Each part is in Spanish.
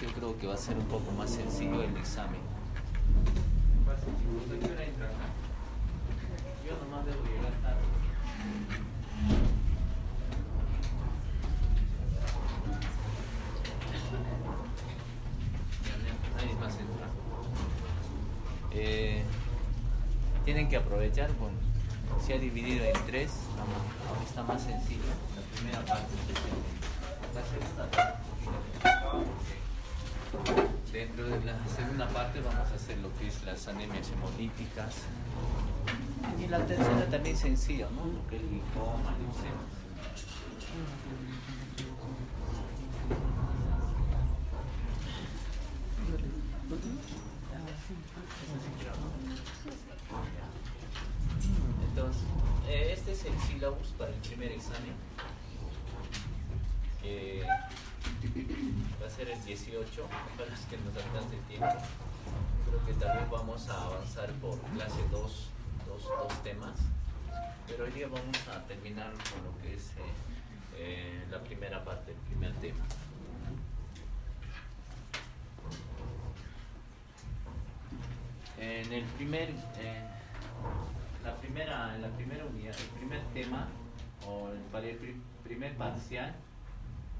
Yo creo que va a ser un poco más sencillo el examen. Yo nomás debo llegar tarde. Tienen que aprovechar, bueno, se ha dividido en tres, está más sencillo, la primera parte especialmente. Segunda parte, Dentro de la segunda parte vamos a hacer lo que es las anemias hemolíticas. Y la tercera también sencilla, ¿no? Lo que es linfoma, leucemia. Entonces, eh, este es el sílabus para el primer examen. Eh, va a ser el 18, para los que nos alcance el tiempo. Creo que también vamos a avanzar por clase 2, dos, dos temas, pero hoy día vamos a terminar con lo que es eh, eh, la primera parte, el primer tema. En el primer, eh, la primera, en la primera unidad, el primer tema, o el, el primer parcial,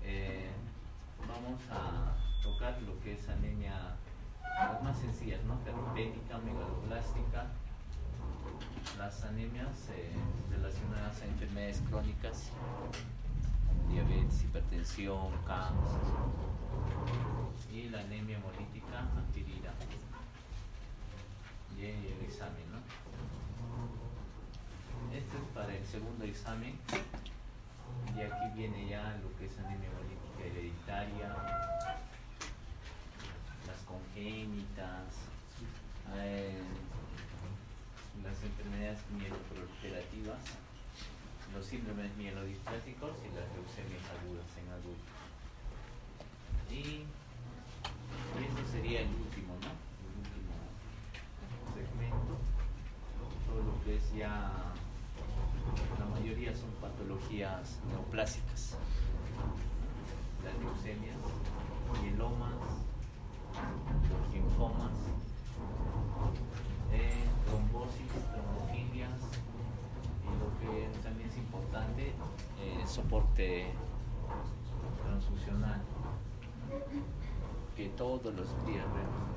eh, vamos a tocar lo que es anemia, más sencillas, ¿no? Ferropética, megaloblástica, las anemias eh, relacionadas a enfermedades crónicas, diabetes, hipertensión, cáncer y la anemia hemolítica adquirida. Y el examen, ¿no? Este es para el segundo examen y aquí viene ya lo que es anemia hemolítica hereditaria, las congénitas, eh, las enfermedades mieloproliferativas, los síndromes mielodispláticos y las leucemias agudas en adultos. Y, eso sería el último, ¿no? El último segmento. Todo lo que es ya, mayoría son patologías neoplásicas. Las leucemias, mielomas, linfomas, eh, trombosis, trombofilias y lo que también es importante, eh, soporte transfusional, que todos los días vemos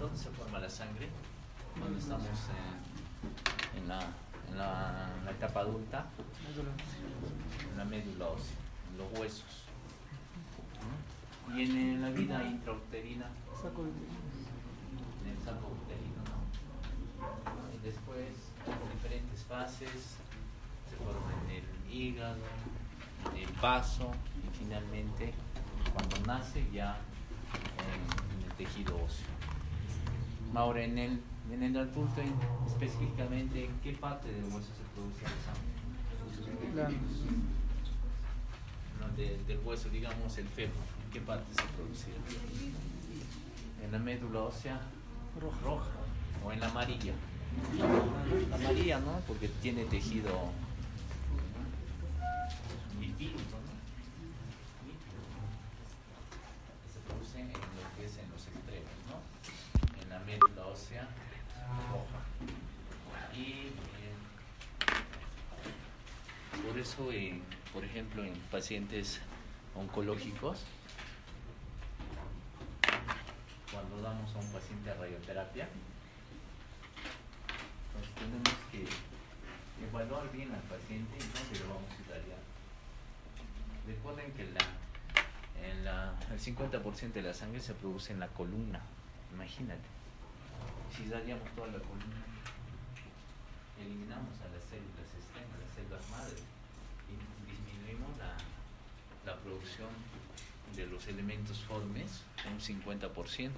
¿dónde se forma la sangre? Cuando estamos en, la, en, la, etapa adulta, en la médula ósea, en los huesos. Y en, la vida intrauterina, en el saco uterino. Y después, en diferentes fases, se forma en el hígado, en el vaso y finalmente, cuando nace, ya en el tejido óseo. Ahora, en el, en el adulto, específicamente, ¿en qué parte del hueso se produce la sangre? del hueso, digamos el fémur, ¿en qué parte se producía? En la médula ósea roja, roja o en la amarilla. Amarilla, ¿no? Porque tiene tejido vivírico, ¿no? Se produce en lo que es en los extremos, ¿no? En la médula ósea roja. Y eh, por eso... Eh, por ejemplo, en pacientes oncológicos, cuando damos a un paciente radioterapia, pues tenemos que evaluar bien al paciente y se lo vamos a dar ya. Recuerden que en la, el 50% de la sangre se produce en la columna, imagínate. Si daríamos toda la columna, eliminamos a las células externas, las células madres, disminuimos la, la producción de los elementos formes un 50%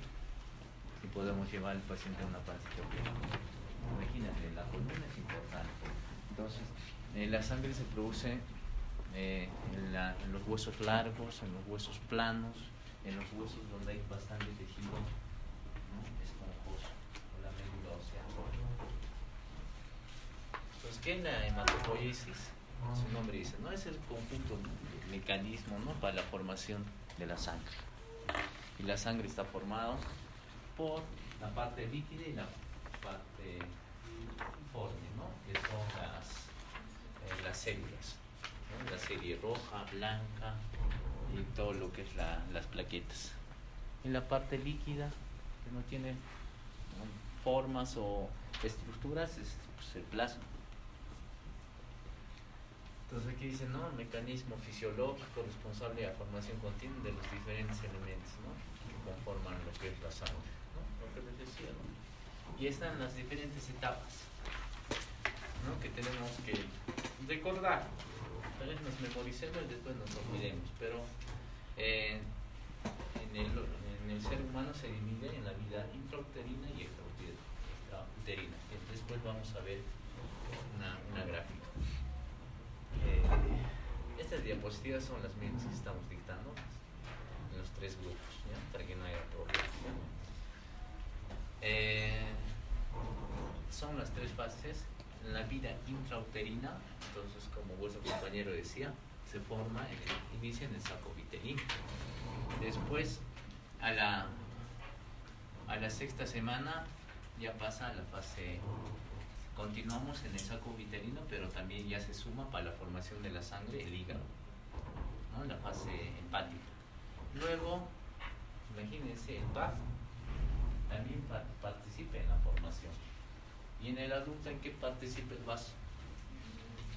y podemos llevar al paciente a una pancreatitis. Imagínate, la columna es importante. Entonces, eh, la sangre se produce eh, en, los huesos largos, en los huesos planos, en los huesos donde hay bastante tejido esponjoso, o la médula ósea. Entonces, ¿qué es la hematopoiesis? Su nombre dice, ¿no? Es el conjunto de mecanismo ¿no? para la formación de la sangre. Y la sangre está formada por la parte líquida y la parte informe, ¿no? que son las, eh, las células, la serie roja, blanca y todo lo que es la, las plaquetas. Y la parte líquida, que no tiene formas o estructuras, es pues, el plasma. Entonces aquí dice, ¿no? El mecanismo fisiológico responsable de la formación continua de los diferentes elementos, ¿no? Que conforman lo que es la sangre, ¿no? Lo que les decía, ¿no? Y están las diferentes etapas, ¿no? Que tenemos que recordar. Tal vez nos memoricemos y después nos olvidemos, pero eh, en, el, en el ser humano se divide en la vida intrauterina y extrauterina. Después vamos a ver una, una gráfica. Eh, estas diapositivas son las mismas que estamos dictando en los tres grupos, para que no haya problemas. Eh, son las tres fases. La vida intrauterina, entonces como vuestro compañero decía, se forma, inicia en el saco vitelino. Después, a la, a la sexta semana, ya pasa a la fase continuamos en el saco vitelino, pero también ya se suma para la formación de la sangre el hígado, ¿no? la fase hepática. Luego, imagínense, el PAF también pa participa en la formación. ¿Y en el adulto en qué participa el vaso?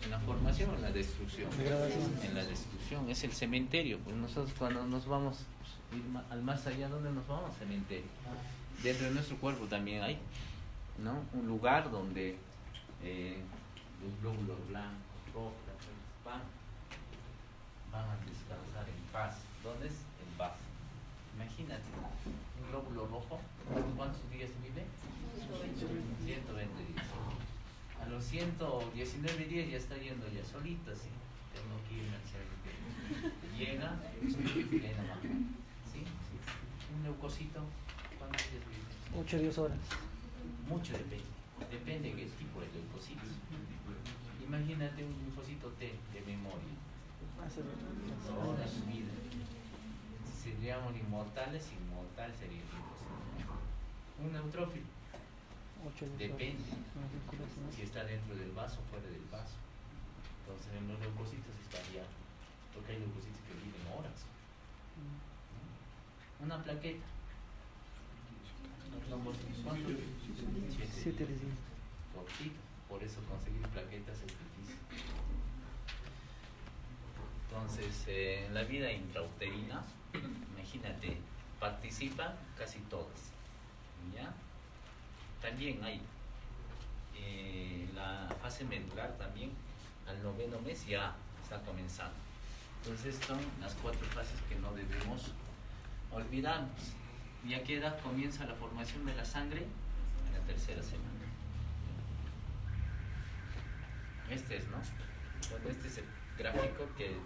¿En la formación o en la destrucción? En la destrucción, es el cementerio. Pues nosotros cuando nos vamos ir al más allá, ¿dónde nos vamos? Cementerio. Dentro de nuestro cuerpo también hay, ¿no? Un lugar donde eh, los glóbulos blancos, rojos, van, van a descansar en paz. ¿Dónde es? En paz. Imagínate, un glóbulo rojo, ¿cuántos días vive? 120 días. A los 119 días ya está yendo ya solito, así. Tengo que irme al cementerio. Llega. ¿Sí? Un leucocito, ¿cuántos días vive? 8 10 horas. Mucho depende. Depende de qué tipo de leucocitos. Imagínate un linfocito T de memoria. Toda su vida. Si seríamos inmortales, inmortal sería el linfocito. Un neutrófilo. Depende si está dentro del vaso o fuera del vaso. Entonces en los leucocitos estaría, porque hay leucocitos que viven horas. Una plaqueta. Siete. Cortito. Por eso conseguir plaquetas es difícil. Entonces, eh, en la vida intrauterina, imagínate, participan casi todas. ¿Ya? También hay eh, la fase medular también, al noveno mes ya está comenzando. Entonces, son las cuatro fases que no debemos olvidarnos. ¿Y a qué edad comienza la formación de la sangre? En la tercera semana. Este es, ¿no? Este es el gráfico que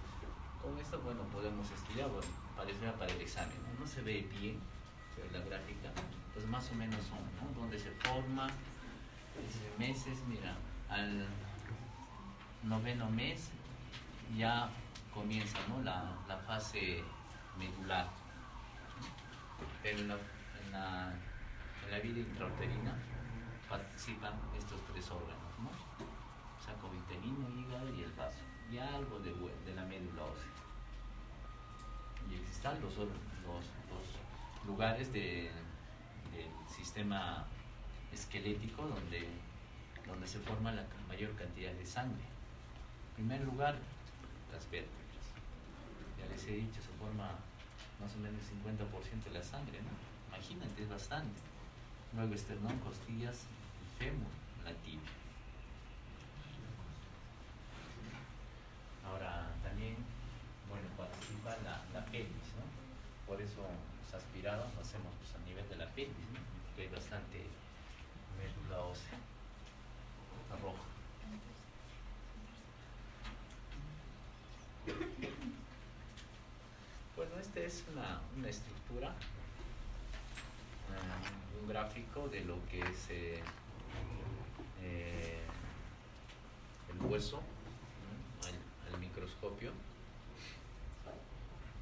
con esto, bueno, podemos estudiar, bueno, para el examen, ¿no? No se ve bien la gráfica, pues más o menos son, ¿no? Donde se forma, meses, mira, al noveno mes ya comienza, ¿no? La, fase medular en la, en la, en la vida intrauterina participan estos tres órganos, ¿no? Saco vitelino, hígado y el vaso, y algo de, de la médula ósea. Y existen los, los, los lugares de, del sistema esquelético donde, donde se forma la mayor cantidad de sangre. En primer lugar, las vértebras. Ya les he dicho, se forma más o menos el 50% de la sangre, ¿no? Imagínate, es bastante. Luego esternón, costillas, fémur, la tibia. Ahora también, bueno, participa la, la pelvis, ¿no? Por eso los aspirados lo hacemos pues, a nivel de la pelvis, ¿no? Porque hay bastante médula ósea roja. Bueno, es una, una estructura, uh, un gráfico de lo que es eh, eh, el hueso al, microscopio,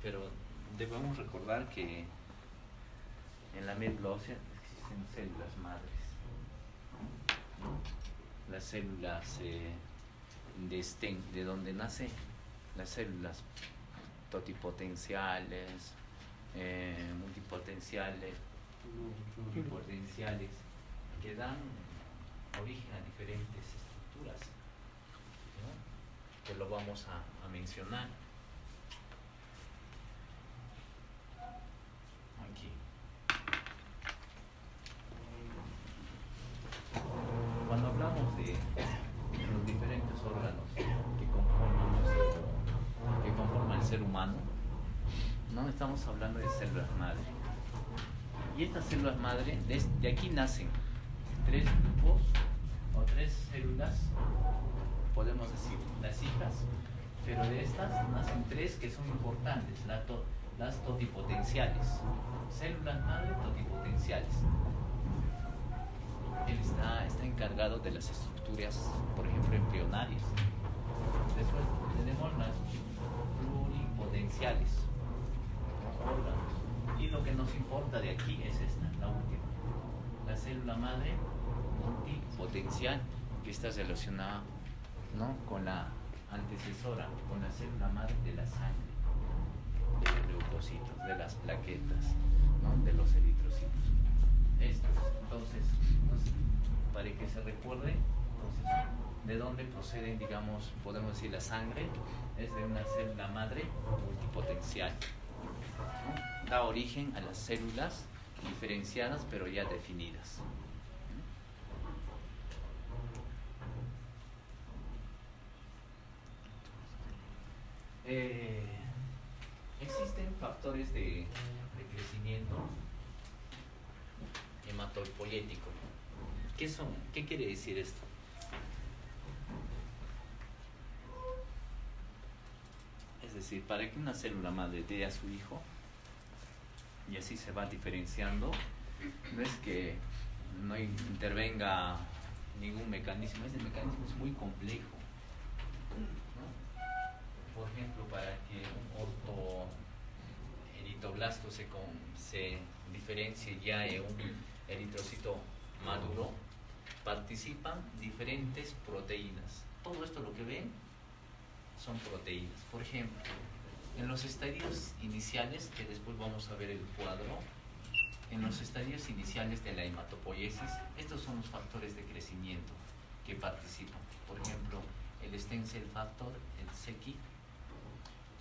pero debemos recordar que en la médula existen células madres. Las células eh, de STEM, de donde nace las células totipotenciales, eh, multipotenciales, que dan origen a diferentes estructuras, ¿no? que lo vamos a mencionar. Aquí. Cuando hablamos de los diferentes órganos que conforman, nuestro, que conforman el ser humano, no estamos hablando de células madre. Y estas células madre, de, aquí nacen tres grupos o tres células, podemos decir las hijas, pero de estas nacen tres que son importantes, la to, las totipotenciales, células madre totipotenciales. Él está, está encargado de las estructuras, por ejemplo, embrionarias. Después tenemos las Y lo que nos importa de aquí es esta, la última. La célula madre multipotencial que está relacionada ¿no? con la antecesora, con la célula madre de la sangre, de los leucocitos, de las plaquetas, ¿no? de los eritrocitos. Estos. Entonces, entonces, para que se recuerde, entonces, de dónde proceden, digamos, podemos decir la sangre, es de una célula madre multipotencial. Da origen a las células diferenciadas pero ya definidas. Eh, existen factores de, de, crecimiento hematopoyético. ¿Qué son? ¿Qué quiere decir esto? Es para que una célula madre dé a su hijo, y así se va diferenciando, no es que no intervenga ningún mecanismo, ese mecanismo es muy complejo. ¿no? Por ejemplo, para que un ortoeritoblasto se, se diferencie ya en un eritrocito maduro, participan diferentes proteínas. Todo esto lo que ven son proteínas. Por ejemplo, en los estadios iniciales, que después vamos a ver el cuadro, en los estadios iniciales de la hematopoiesis, estos son los factores de crecimiento que participan. Por ejemplo, el stem cell factor, el SECI,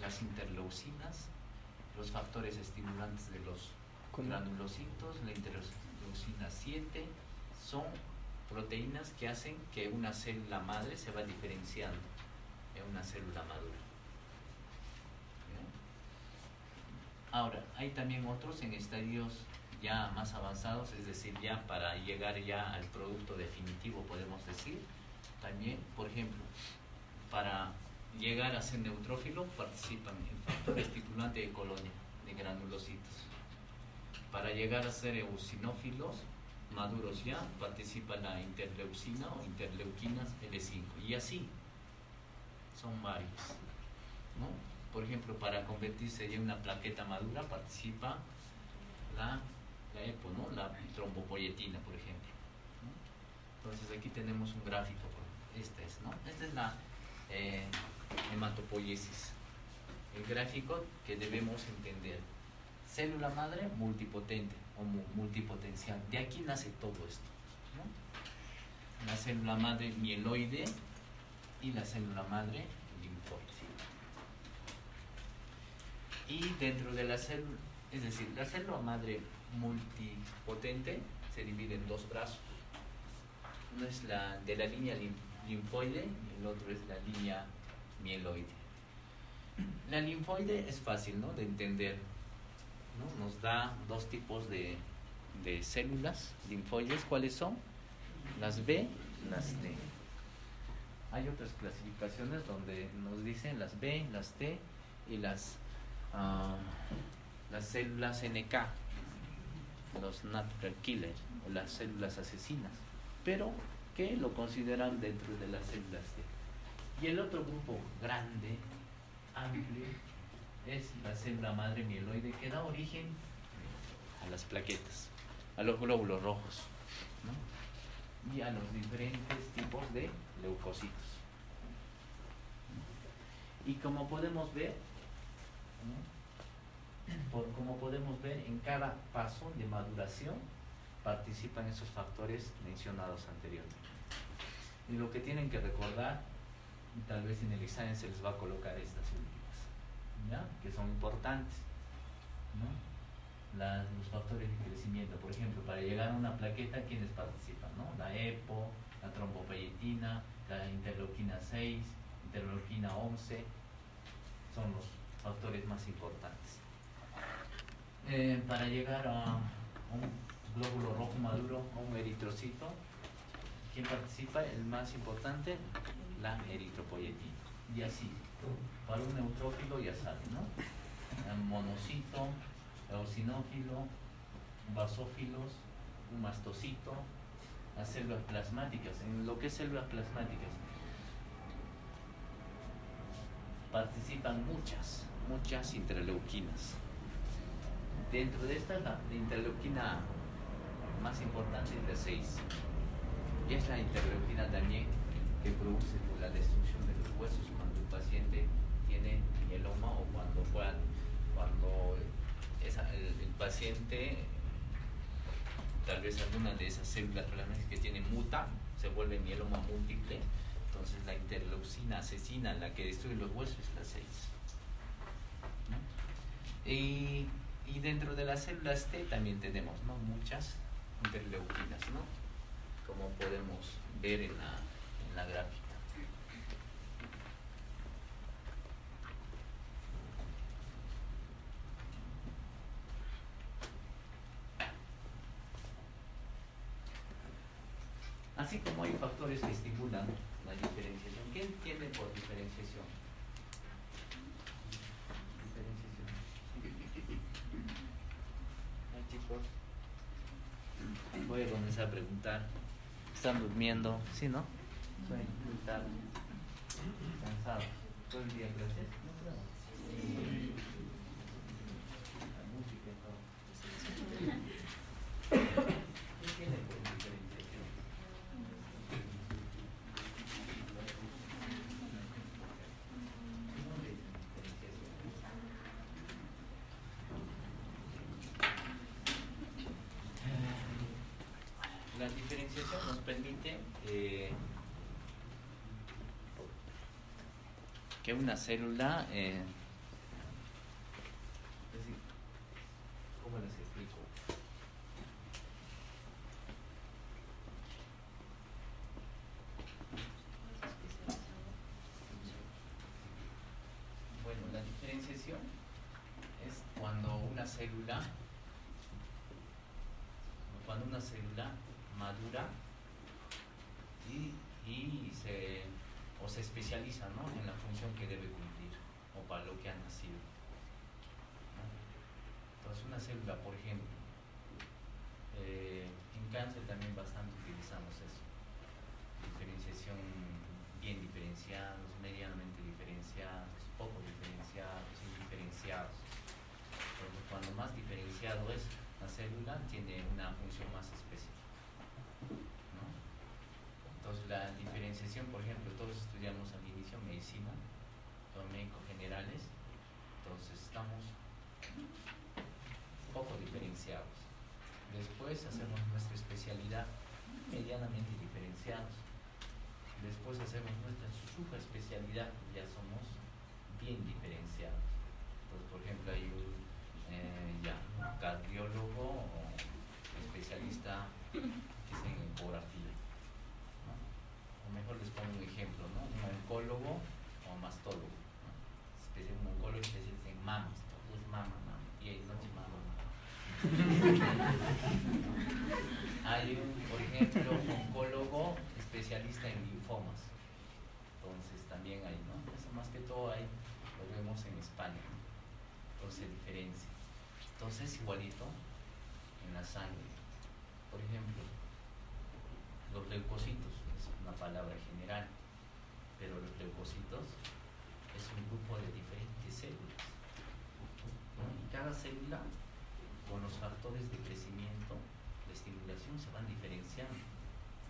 las interleucinas, los factores estimulantes de los granulocitos, la interleucina 7, son proteínas que hacen que una célula madre se va diferenciando en una célula madura. Ahora, hay también otros en estadios ya más avanzados, es decir, ya para llegar ya al producto definitivo, podemos decir, también, por ejemplo, para llegar a ser neutrófilo participan el factor estimulante de colonia, de granulocitos. Para llegar a ser eosinófilos maduros ya, participa la interleucina o interleuquinas L5. Y así, son varios. ¿no? Por ejemplo, para convertirse en una plaqueta madura participa la, la EPO, ¿no? La trombopoyetina, por ejemplo. Entonces aquí tenemos un gráfico, este es, ¿no? Esta es la eh, hematopoiesis, el gráfico que debemos entender. Célula madre multipotente o multipotencial, de aquí nace todo esto. La célula madre mieloide y la célula madre linfoide. Y dentro de la célula, es decir, la célula madre multipotente se divide en dos brazos. Uno es la de la línea linfoide y el otro es la línea mieloide. La linfoide es fácil ¿no? de entender. ¿no? Nos da dos tipos de, de células linfoides. ¿Cuáles son? Las B, las T. Hay otras clasificaciones donde nos dicen las B, las T y las, uh, las células NK, los natural killers o las células asesinas, pero que lo consideran dentro de las células T. Y el otro grupo grande, amplio, es la célula madre mieloide que da origen a las plaquetas, a los glóbulos rojos y a los diferentes tipos de leucocitos. Y como podemos ver, como podemos ver, en cada paso de maduración participan esos factores mencionados anteriormente. Y lo que tienen que recordar, tal vez en el examen se les va a colocar estas últimas, ¿ya? que son importantes. los factores de crecimiento, por ejemplo, para llegar a una plaqueta, ¿quiénes participan? ¿no? La EPO, la trombopayetina, la interleuquina 6, interleuquina 11, son los factores más importantes. Eh, para llegar a un glóbulo rojo maduro o un eritrocito, ¿quién participa? El más importante, la eritropoyetina. Y así, para un neutrófilo ya saben, ¿no? El monocito, eosinófilo, basófilos, un mastocito, las células plasmáticas. En lo que es células plasmáticas, participan muchas, muchas interleuquinas. Dentro de esta, la interleuquina más importante es la 6. Y es la interleuquina también que produce la destrucción de los huesos cuando el paciente tiene mieloma o cuando, cuando el, paciente, tal vez alguna de esas células que tiene muta, se vuelve mieloma múltiple entonces la interleucina asesina, la que destruye los huesos, es la 6. Y, dentro de las células T también tenemos ¿no? muchas interleuquinas, ¿no? como podemos ver en la, en la gráfica. Así como hay factores que estimulan la diferenciación. ¿Qué entienden por diferenciación? Diferenciación. chicos? Voy a preguntar. ¿Están durmiendo? ¿Sí, no? Muy tarde. Cansado. Todo el día, gracias. No creo. La música y todo. ¿Qué tiene por diferenciación? La diferenciación nos permite eh, una célula, eh, ¿cómo les explico? Bueno, la diferenciación es cuando una célula, cuando una célula madura y, y se, o se especializa ¿no? Función que debe cumplir o para lo que ha nacido. Entonces una célula, por ejemplo, eh, en cáncer también bastante utilizamos eso. Diferenciación bien diferenciados, medianamente diferenciados, poco diferenciados, indiferenciados. Porque cuando más diferenciado es, la célula tiene una función más específica. Entonces la diferenciación, por ejemplo, todos estudiamos al inicio medicina, médicos generales, entonces estamos poco diferenciados. Después hacemos nuestra especialidad medianamente diferenciados. Después hacemos nuestra super especialidad y ya somos bien diferenciados. Entonces, por ejemplo, hay un, eh, ya, cardiólogo o especialista que es en ecografía. O mejor les pongo un ejemplo, ¿no? Un oncólogo o mastólogo. ¿No? Un oncólogo especialista en mamas, todo es mama, mama. Y hay noche mama, mama. Hay, un, por ejemplo, oncólogo especialista en linfomas. Entonces también hay, ¿no? Eso más que todo hay, lo vemos en España. Entonces diferencia. Entonces igualito en la sangre. Por ejemplo, los leucocitos, es una palabra general, pero los leucocitos grupo de diferentes células. Y cada célula con los factores de crecimiento, de estimulación, se van diferenciando.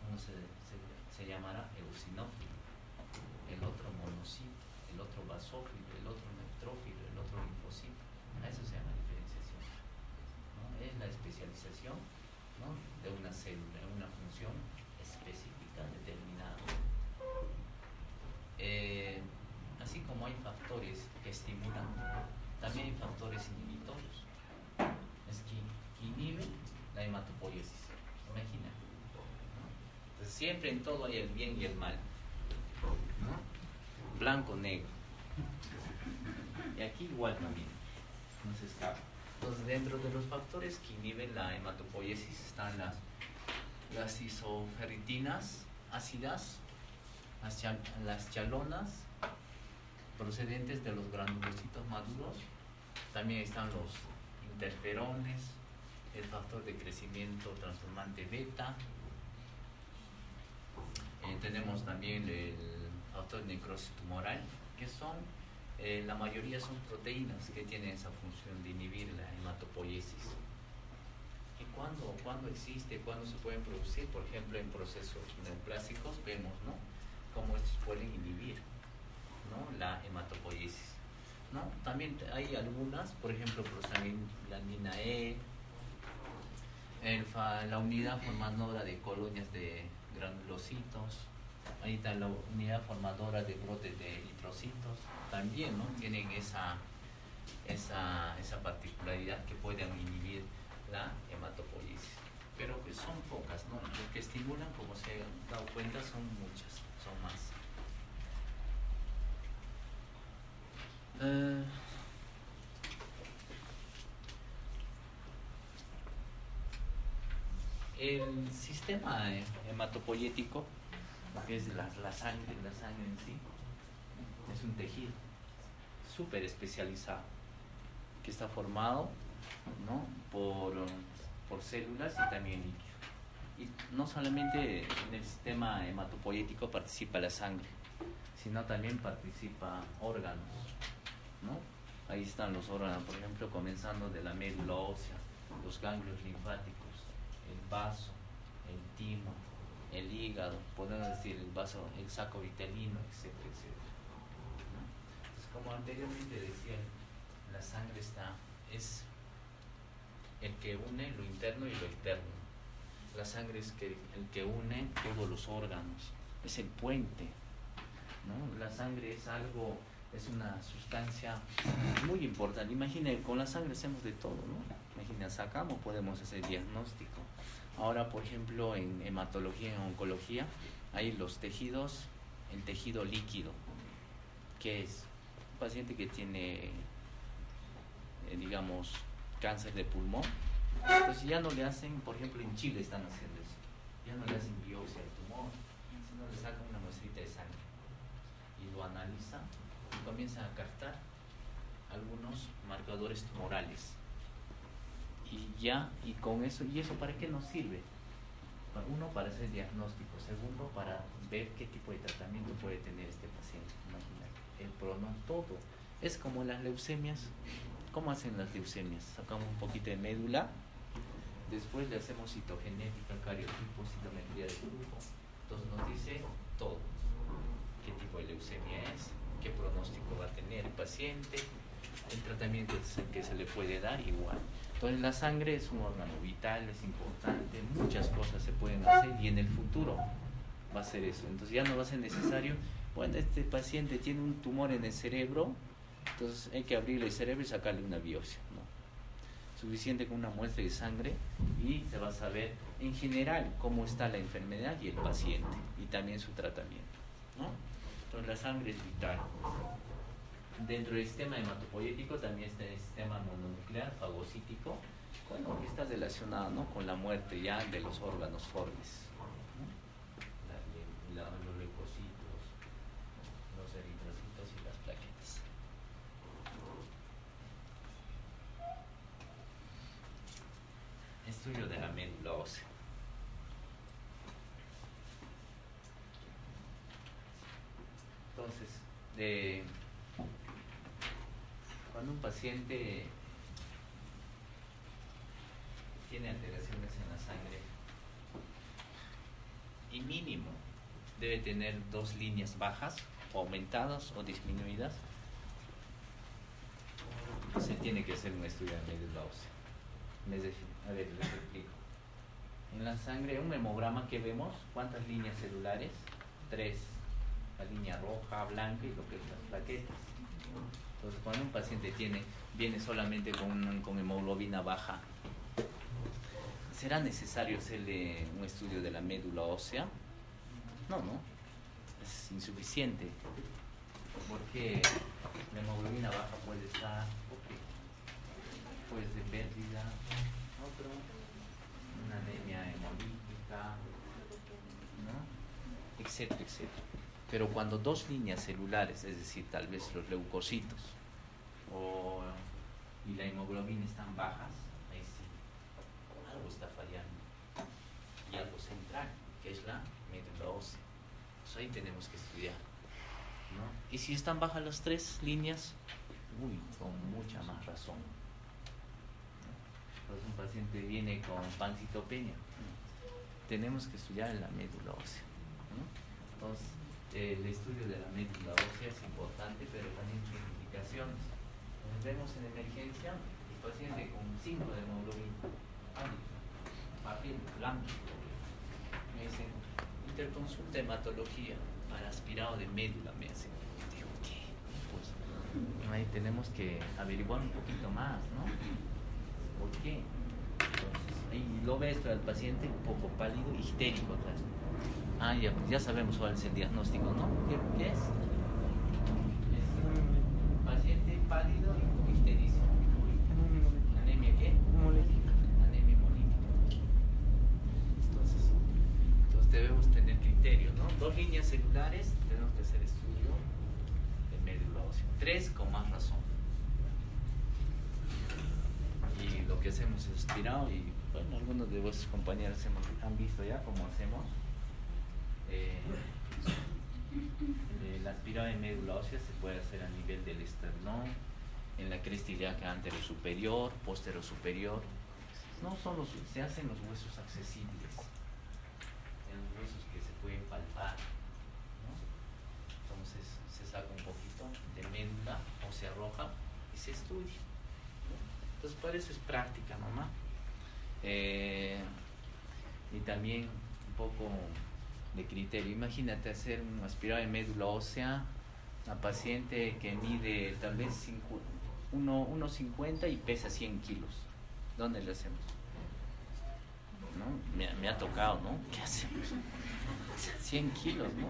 Uno se, se, se llamará eosinófilo, el otro monocito, el otro basófilo, el otro neutrófilo, el otro linfocito. A eso se llama diferenciación. Es la especialización de una célula en una función específica determinada. Eh, así como hay factores que estimulan, también hay factores inhibitorios. Es que inhiben la hematopoiesis. Imagina. Entonces, siempre en todo hay el bien y el mal. Blanco, negro. Y aquí igual también. No se escapa. Entonces, dentro de los factores que inhiben la hematopoiesis están las, las isoferritinas ácidas, las, las chalonas procedentes de los granulocitos maduros. También están los interferones, el factor de crecimiento transformante beta. Eh, tenemos también el factor necrosis tumoral, que son, eh, la mayoría son proteínas que tienen esa función de inhibir la hematopoiesis. ¿Y cuándo, cuándo existe, cuándo se pueden producir? Por ejemplo, en procesos neoplásicos vemos, ¿no? Cómo estos pueden inhibir, ¿no? La hematopoiesis. ¿no? También hay algunas, por ejemplo, prostaglandina E, el la unidad formadora de colonias de granulocitos, ahí está la unidad formadora de brotes de eritrocitos, también ¿no? tienen esa, esa, esa particularidad que pueden inhibir la hematopoiesis. Pero que son pocas, ¿no? Los que estimulan, como se han dado cuenta, son muchas, son más. Uh, el sistema hematopoyético, que es la, la, sangre, la sangre en sí, es un tejido súper especializado que está formado ¿no? por, por células y también líquido. Y no solamente en el sistema hematopoyético participa la sangre, sino también participa órganos. ¿no? Ahí están los órganos, por ejemplo, comenzando de la médula ósea, los ganglios linfáticos, el vaso, el timo, el hígado, podemos decir el vaso, el saco vitelino, etcétera, etcétera. como anteriormente decía, la sangre está, es el que une lo interno y lo externo. La sangre es que, el que une todos los órganos, es el puente. ¿no? La sangre es algo es una sustancia muy importante. Imaginen, con la sangre hacemos de todo, ¿no? Imaginen, sacamos, podemos hacer diagnóstico. Ahora, por ejemplo, en hematología, en oncología, hay los tejidos, el tejido líquido, que es un paciente que tiene, eh, digamos, cáncer de pulmón. Entonces ya no le hacen, por ejemplo, en Chile están haciendo eso, ya no le hacen biopsia al tumor, sino le sacan una muestrita de sangre y lo analizan y comienzan a captar algunos marcadores tumorales. Y ya, y con eso, ¿y eso para qué nos sirve? Uno, para hacer diagnóstico. Segundo, para ver qué tipo de tratamiento puede tener este paciente. Imagínate, el pronóstico, todo. Es como las leucemias. ¿Cómo hacen las leucemias? Sacamos un poquito de médula, Después le hacemos citogenética, cariotipo, citometría de grupo. Entonces nos dice todo. Qué tipo de leucemia es, qué pronóstico va a tener el paciente, el tratamiento que se le puede dar igual. Entonces la sangre es un órgano vital, es importante, muchas cosas se pueden hacer y en el futuro va a ser eso. Entonces ya no va a ser necesario, bueno, este paciente tiene un tumor en el cerebro, entonces hay que abrirle el cerebro y sacarle una biopsia suficiente con una muestra de sangre y se va a saber en general cómo está la enfermedad y el paciente y también su tratamiento. Entonces la sangre es vital. Dentro del sistema hematopoyético también está el sistema mononuclear fagocítico, bueno, que está relacionado ¿no? con la muerte ya de los órganos formes. los leucocitos, los eritrocitos y las plaquetas. estudio de la médula ósea. Entonces, de, cuando un paciente tiene alteraciones en la sangre, y mínimo debe tener dos líneas bajas, aumentadas o disminuidas, se tiene que hacer un estudio de médula ósea. A ver, les explico. En la sangre, un hemograma que vemos, ¿cuántas líneas celulares? Tres. La línea roja, blanca y lo que es las plaquetas. Entonces, cuando un paciente tiene, viene solamente con, con hemoglobina baja, ¿será necesario hacerle un estudio de la médula ósea? No, no. Es insuficiente. Porque la hemoglobina baja puede estar, puede ser pérdida, una anemia hemolítica, ¿no? etcétera, etcétera. Pero cuando dos líneas celulares, es decir, tal vez los leucocitos o, y la hemoglobina están bajas, ahí sí, algo está fallando. Y algo central, que es la médula ósea. Pues ahí tenemos que estudiar. ¿no? Y si están bajas las tres líneas, uy, con mucha más razón un paciente viene con pancitopenia, tenemos que estudiar la médula ósea. Entonces, el estudio de la médula ósea es importante, pero también tiene implicaciones. vemos en emergencia el paciente con 5 de hemoglobina, papel blanco, me dicen, interconsulta hematología para aspirado de médula, me hacen. Digo, ¿qué? Pues ahí tenemos que averiguar un poquito más, ¿no? ¿Por qué? y lo ves al paciente un poco pálido, histérico. Ah, ya, ya sabemos cuál es el diagnóstico, ¿no? ¿Qué, es? Es paciente pálido y histerísimo. ¿Anemia qué? Anemia hemolítica. Entonces, entonces debemos tener criterio, ¿no? Dos líneas celulares, tenemos que hacer estudio de médula ósea. Tres con más razón y lo que hacemos es aspirado y bueno, algunos de vuestros compañeros han visto ya cómo hacemos. Eh, el aspirado de médula ósea se puede hacer a nivel del esternón, en la cresta ilíaca antero superior, postero superior. No solo se hacen los huesos accesibles, en los huesos que se pueden palpar. Entonces se saca un poquito de médula ósea roja y se estudia. Entonces, por eso es práctica mamá. Eh, y también un poco de criterio. Imagínate hacer un aspirado de médula ósea a paciente que mide tal vez 1,50 y pesa 100 kilos. ¿Dónde le hacemos? ¿No? Me, me, ha tocado, ¿no? ¿Qué hacemos? 100 kilos, ¿no?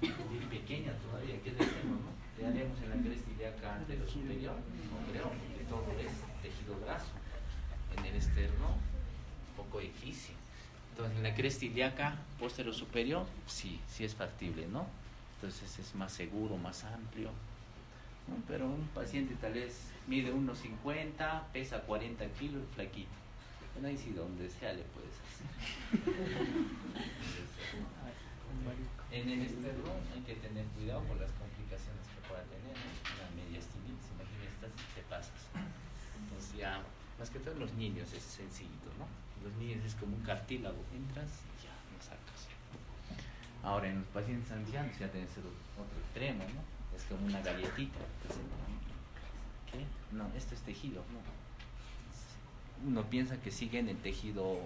Y pequeña todavía, ¿qué le hacemos, no? Le haremos en la cresta ilíaca lo superior, no creo, porque todo es tejido graso. En el externo, un poco difícil. Entonces, en la cresta ilíaca posterior superior, sí, sí es factible, ¿no? Entonces es más seguro, más amplio. Pero un paciente tal vez mide 1,50, pesa 40 kilos, flaquito. Bueno, ahí sí, donde sea le puedes hacer. en el externo hay que tener cuidado por las complicaciones que pueda tener. Una media estilitis, imagínate, te pasas. Entonces ya Más que todo los niños es sencillito, ¿no? Los niños es como un cartílago, entras y ya lo sacas. Ahora en los pacientes ancianos ya tiene ser otro extremo, ¿no? Es como una galletita. ¿Qué? No, esto es tejido, ¿no? Uno piensa que sigue en el tejido,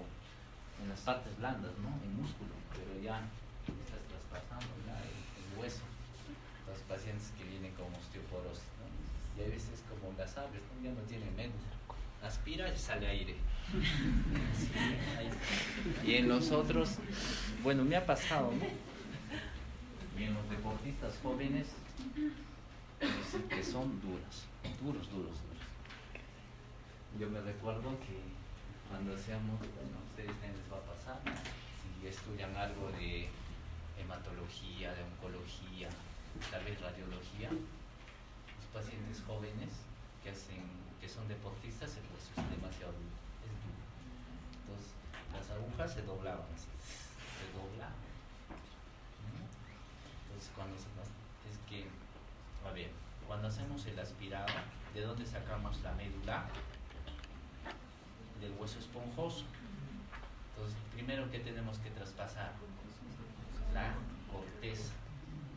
en las partes blandas, ¿no? En músculo, pero ya estás traspasando ya el, hueso. Los pacientes que vienen con osteoporosis, ¿no? Y a veces como las aves, ya no tienen médula. Aspira y sale aire. y en los otros, bueno, me ha pasado, ¿no? Y en los deportistas jóvenes, que son duros, duros, duros, duros. Yo me recuerdo que cuando hacíamos, bueno, ustedes también les va a pasar, si estudian algo de hematología, de oncología, tal vez radiología, los pacientes jóvenes que hacen, que son deportistas, el hueso es demasiado duro, es duro. Entonces, las agujas se doblaban así, se doblaban. Entonces, cuando se, es que, a ver, cuando hacemos el aspirado, ¿de dónde sacamos la médula? Del hueso esponjoso. Entonces, primero que tenemos que traspasar la corteza.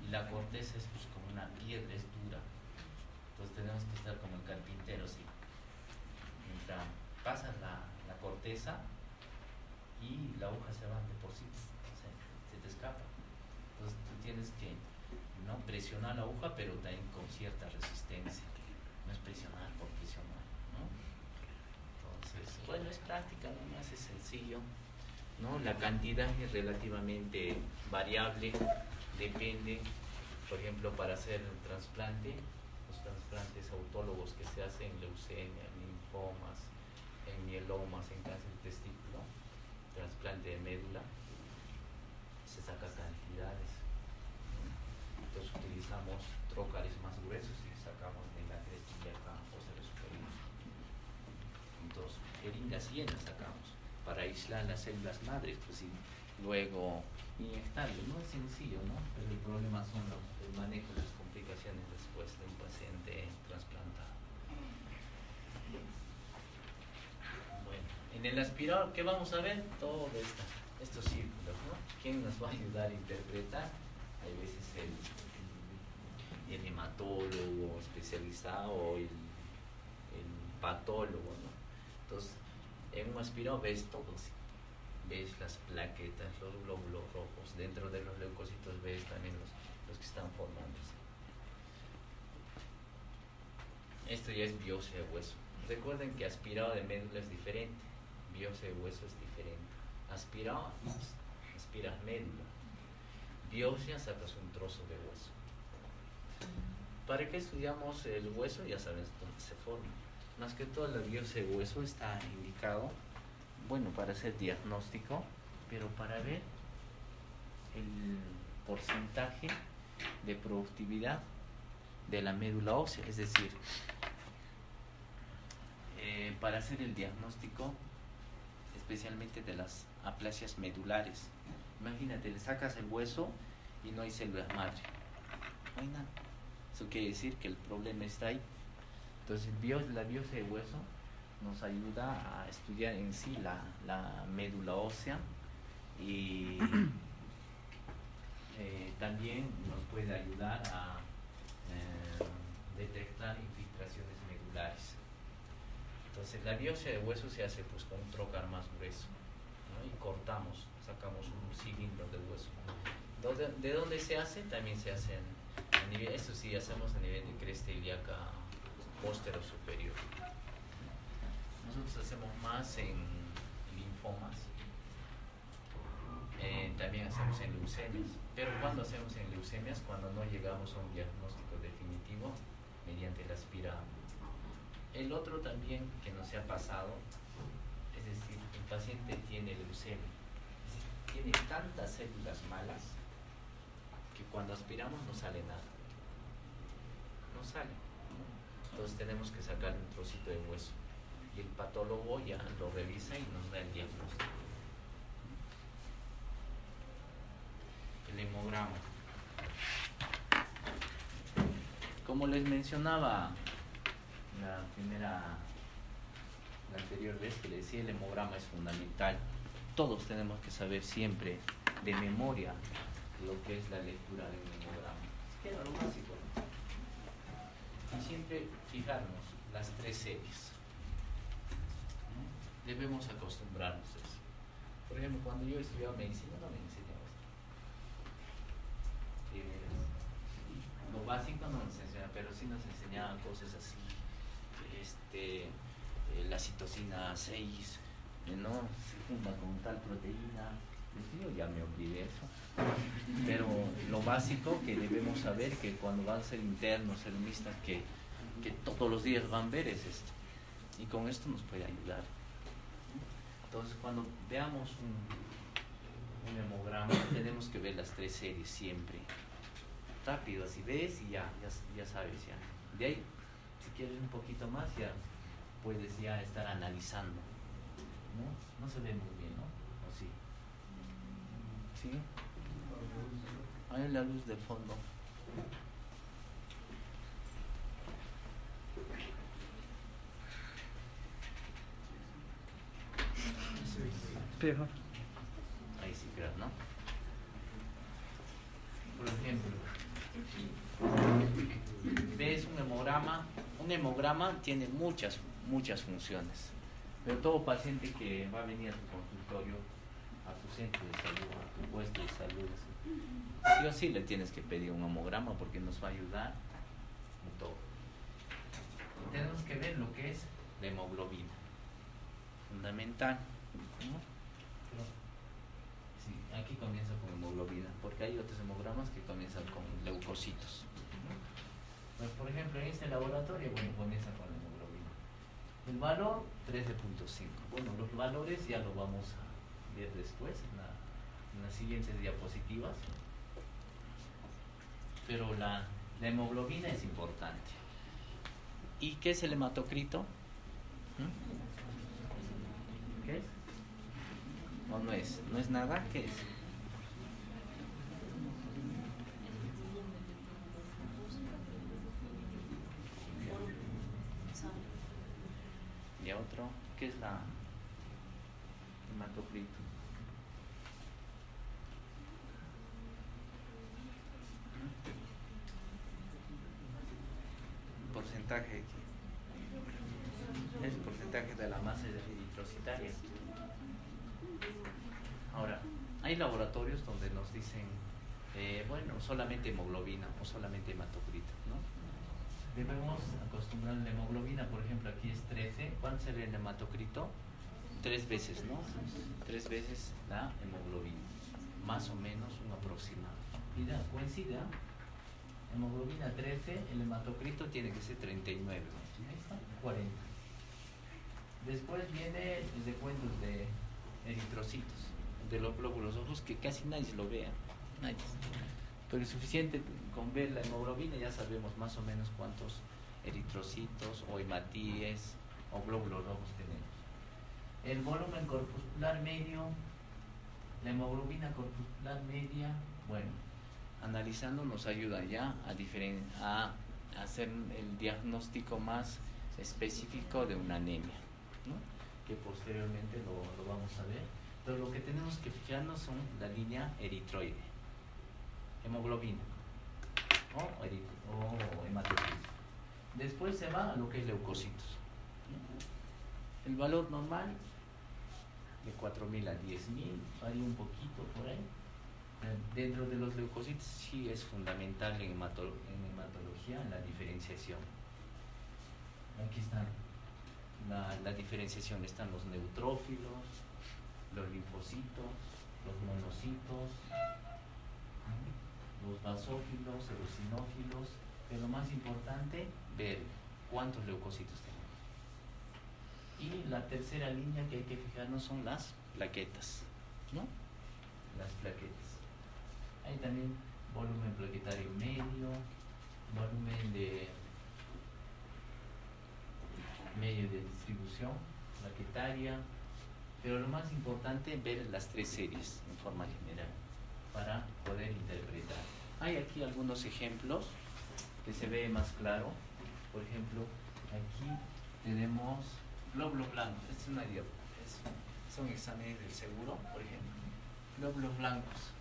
Y la corteza es pues como una piedra, es dura. Entonces tenemos que estar como el carpintero, sí. Pasas la, la corteza y la hoja se va de por sí, se, te escapa. Entonces tú tienes que no presionar la aguja, pero también con cierta resistencia. No es presionar por presionar, ¿no? Entonces, bueno, es práctica, no más es sencillo. ¿no? La cantidad es relativamente variable, depende, por ejemplo, para hacer el trasplante, los trasplantes autólogos que se hacen en leucemia, linfomas, en mielomas, en cáncer de testículo, trasplante de médula, se saca cantidades. Entonces utilizamos trócares más gruesos y sacamos de la cresta acá ser superior. Entonces, jeringas llenas sacamos para aislar las células madres, pues y luego inyectarlo. No es sencillo, ¿no? Pero el problema son los, el manejo de las complicaciones después de un paciente trasplantado. En el aspirador, ¿qué vamos a ver? Todo esto, estos círculos, ¿no? ¿Quién nos va a ayudar a interpretar? Hay veces el, hematólogo especializado o el, patólogo, ¿no? Entonces, en un aspirado ves todo, ves las plaquetas, los glóbulos rojos, dentro de los leucocitos ves también los, los que están formándose. Esto ya es biopsia de hueso. Recuerden que aspirado de médula es diferente, biopsia de hueso es diferente. Aspirado, aspiras médula. Biopsia sacas un trozo de hueso. ¿Para qué estudiamos el hueso? Ya sabes dónde se forma más que todo la biopsia de hueso está indicado, bueno, para hacer diagnóstico, pero para ver el porcentaje de productividad de la médula ósea, es decir, eh, para hacer el diagnóstico especialmente de las aplasias medulares. Imagínate, le sacas el hueso y no hay células madre. No hay nada. Eso quiere decir que el problema está ahí. Entonces, la biopsia de hueso nos ayuda a estudiar en sí la, médula ósea y eh, también nos puede ayudar a eh, detectar infiltraciones medulares. Entonces, la biopsia de hueso se hace pues con un trocar más grueso y cortamos, sacamos un cilindro de hueso. ¿De dónde se hace? También se hace a nivel, esto sí hacemos a nivel de cresta ilíaca póstero superior. Nosotros hacemos más en linfomas, eh, también hacemos en leucemias, pero cuando hacemos en leucemias, cuando no llegamos a un diagnóstico definitivo mediante la aspirada. El otro también que nos ha pasado, es decir, el paciente tiene leucemia, tiene tantas células malas que cuando aspiramos no sale nada. No sale. Entonces tenemos que sacar un trocito de hueso. Y el patólogo ya lo revisa y nos da el diagnóstico. El hemograma. Como les mencionaba la primera, la anterior vez que le decía el hemograma es fundamental. Todos tenemos que saber siempre de memoria lo que es la lectura del hemograma. Queda lo básico. Y siempre fijarnos las tres series. Debemos acostumbrarnos a eso. Por ejemplo, cuando yo estudiaba medicina no me enseñaba esto. Eh, lo básico no nos enseñaba, pero sí nos enseñaban cosas así. Este, eh, la citocina 6, eh, ¿no? Se junta con tal proteína. Yo ya me olvidé eso. Pero lo básico que debemos saber que cuando van a ser internos, serumistas, que, que todos los días van a ver es esto. Y con esto nos puede ayudar. Entonces, cuando veamos un, un hemograma, tenemos que ver las tres series siempre. Rápido, así ves y ya, ya, ya sabes ya. De ahí, si quieres un poquito más, ya puedes ya estar analizando. ¿No? No se ve muy bien, ¿no? ¿O sí? ¿Sí? Ahí la luz del fondo. Espejo. Ahí sí creo, ¿no? Por ejemplo, ves un hemograma. Un hemograma tiene muchas, muchas funciones. Pero todo paciente que va a venir a tu consultorio, a tu centro de salud, a tu puesto de salud, sí o sí le tienes que pedir un hemograma porque nos va a ayudar en todo. Y tenemos que ver lo que es la hemoglobina. Fundamental. ¿no? Sí, aquí comienza con hemoglobina, porque hay otros hemogramas que comienzan con leucocitos. Pues, por ejemplo, en este laboratorio, bueno, comienza con la hemoglobina. El valor 13.5. Bueno, los valores ya lo vamos a ver después en, la- en las siguientes diapositivas. Pero la, la hemoglobina es importante. ¿Y qué es el hematocrito? ¿Mm? ¿Qué es? No, no es. ¿No es nada? ¿Qué es? Y otro, ¿qué es la hematocrito? Porcentaje aquí. Es el porcentaje de la masa eritrocitaria. Ahora, hay laboratorios donde nos dicen, eh, bueno, solamente hemoglobina o solamente hematocrito, ¿no? Debemos acostumbrar la hemoglobina, por ejemplo, aquí es 13. ¿Cuánto será el hematocrito? Tres veces, ¿no? Tres veces la hemoglobina. Más o menos un aproximado. Mira, coincide, ¿ah? Hemoglobina 13, el hematocrito tiene que ser 39. ¿no? Ahí está, 40. Después viene el recuento de eritrocitos, de los glóbulos rojos, que casi nadie lo vea. Nadie. Pero es suficiente con ver la hemoglobina, ya sabemos más o menos cuántos eritrocitos o hematíes o glóbulos rojos tenemos. El volumen corpuscular medio, la hemoglobina corpuscular media, bueno, analizando nos ayuda ya a, diferen- a hacer el diagnóstico más específico de una anemia, que posteriormente lo, lo vamos a ver. Pero lo que tenemos que fijarnos son la línea eritroide, hemoglobina o, o hematocrito. Después se va a lo que es leucocitos. El valor normal de 4.000 a 10.000, varía un poquito por ahí. Eh, Dentro de los leucocitos sí es fundamental en, hemato- en hematología la diferenciación. Aquí están la, la diferenciación, están los neutrófilos, los linfocitos, los monocitos, ¿no? Los basófilos, eosinófilos, pero lo más importante, ver cuántos leucocitos tenemos. Y la tercera línea que hay que fijarnos son las plaquetas, ¿no? Las plaquetas. Hay también volumen plaquetario medio, volumen de medio de distribución plaquetaria, pero lo más importante ver las tres series en forma general para poder interpretar. Hay aquí algunos ejemplos que se ve más claro. Por ejemplo, aquí tenemos glóbulos blancos, este es, una, es, son exámenes del seguro, por ejemplo. Glóbulos blancos,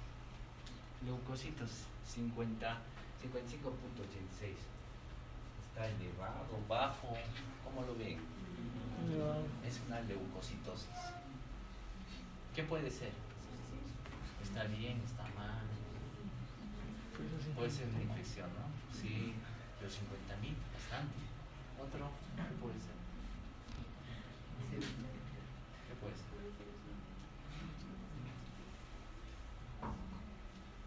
leucocitos 50, 55.86. Está elevado, bajo, ¿cómo lo ven? Es una leucocitosis. ¿Qué puede ser? Está bien, está mal. Puede ser una infección, ¿no? Sí, pero 50 mil, bastante. Otro, ¿qué puede ser? ¿Qué puede ser?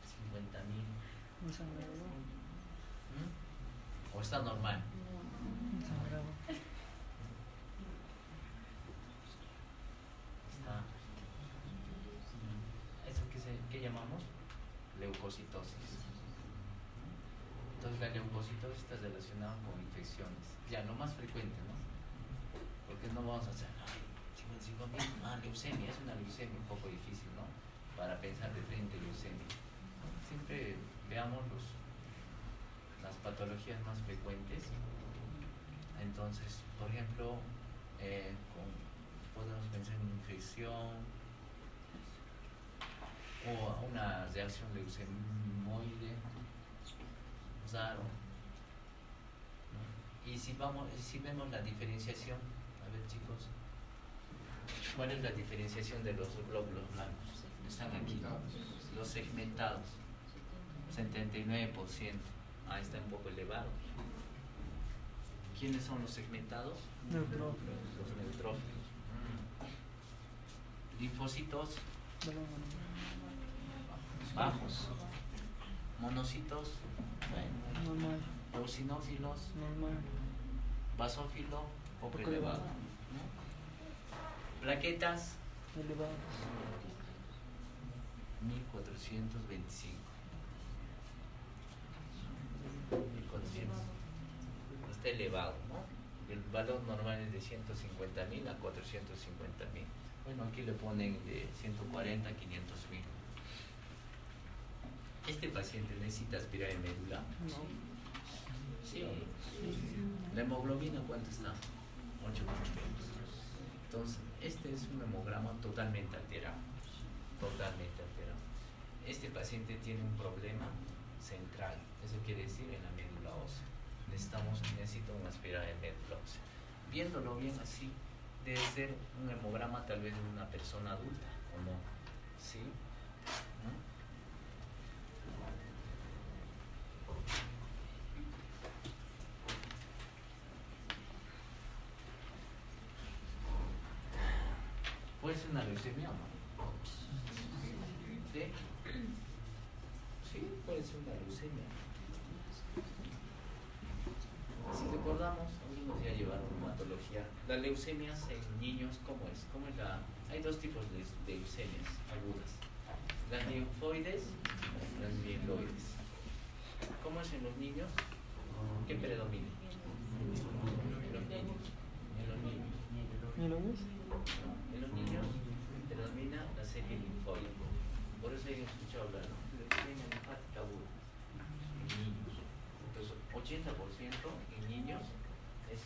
50 mil. ¿O está normal? Leucocitosis. Entonces la leucocitosis está relacionada con infecciones. Ya, lo más frecuente, ¿no? Porque no vamos a hacer, ay, 55 mil, ah, leucemia, es una leucemia un poco difícil, ¿no? Para pensar de frente leucemia. Siempre veamos los, las patologías más frecuentes. Entonces, por ejemplo, eh, podemos pensar en infección, o una reacción leucemoide raro. Y si, vamos, si vemos la diferenciación, a ver chicos, ¿cuál es la diferenciación de los glóbulos blancos? Están aquí, los segmentados, 79%, ahí está un poco elevado. ¿Quiénes son los segmentados? Neutrófilos. Los neutrófilos. Linfocitos bajos. Monocitos, bueno. Normal. Eosinófilos, normal. Basófilo, poco, elevado. Plaquetas, elevadas. 1425. 1400. Está elevado, ¿no? El valor normal es de 150 mil a 450 mil. Bueno, aquí le ponen de 140 a 500 mil. ¿Este paciente necesita aspirar en médula? No. Sí. ¿La hemoglobina cuánto está? 8 Entonces, este es un hemograma totalmente alterado. Totalmente alterado. Este paciente tiene un problema central, eso quiere decir en la médula ósea. Necesitamos, necesita una aspirada de médula ósea. Viéndolo bien así, debe ser un hemograma tal vez de una persona adulta, ¿o no? ¿Sí? Puede ser una leucemia no. ¿Sí? Sí, puede ser una leucemia. Si recordamos, algunos ya llevaron hematología. Las leucemias en niños, ¿cómo es? ¿Cómo es la...? Hay dos tipos de, leucemias agudas. Las linfoides y las mieloides. ¿Cómo es en los niños? ¿Qué predomina? En los niños. En los niños. En los niños predomina la serie linfoide. Por eso hay escuchado hablar, ¿no? Leucemia linfática aguda. En niños. Entonces, 80% en niños es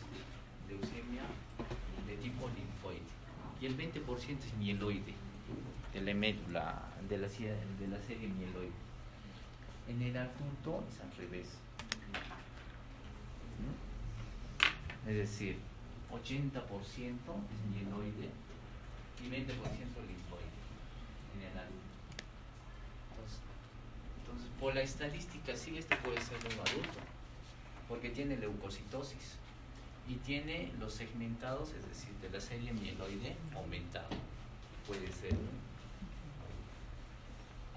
leucemia de tipo linfoide. Y el 20% es mieloide, de la médula, de la, de serie mieloide. En el adulto es al revés. Es decir, 80% es mieloide y 20% linfoide en el adulto. Entonces, por la estadística, sí, este puede ser un adulto, porque tiene leucocitosis y tiene los segmentados, es decir, de la serie mieloide aumentado. Puede ser.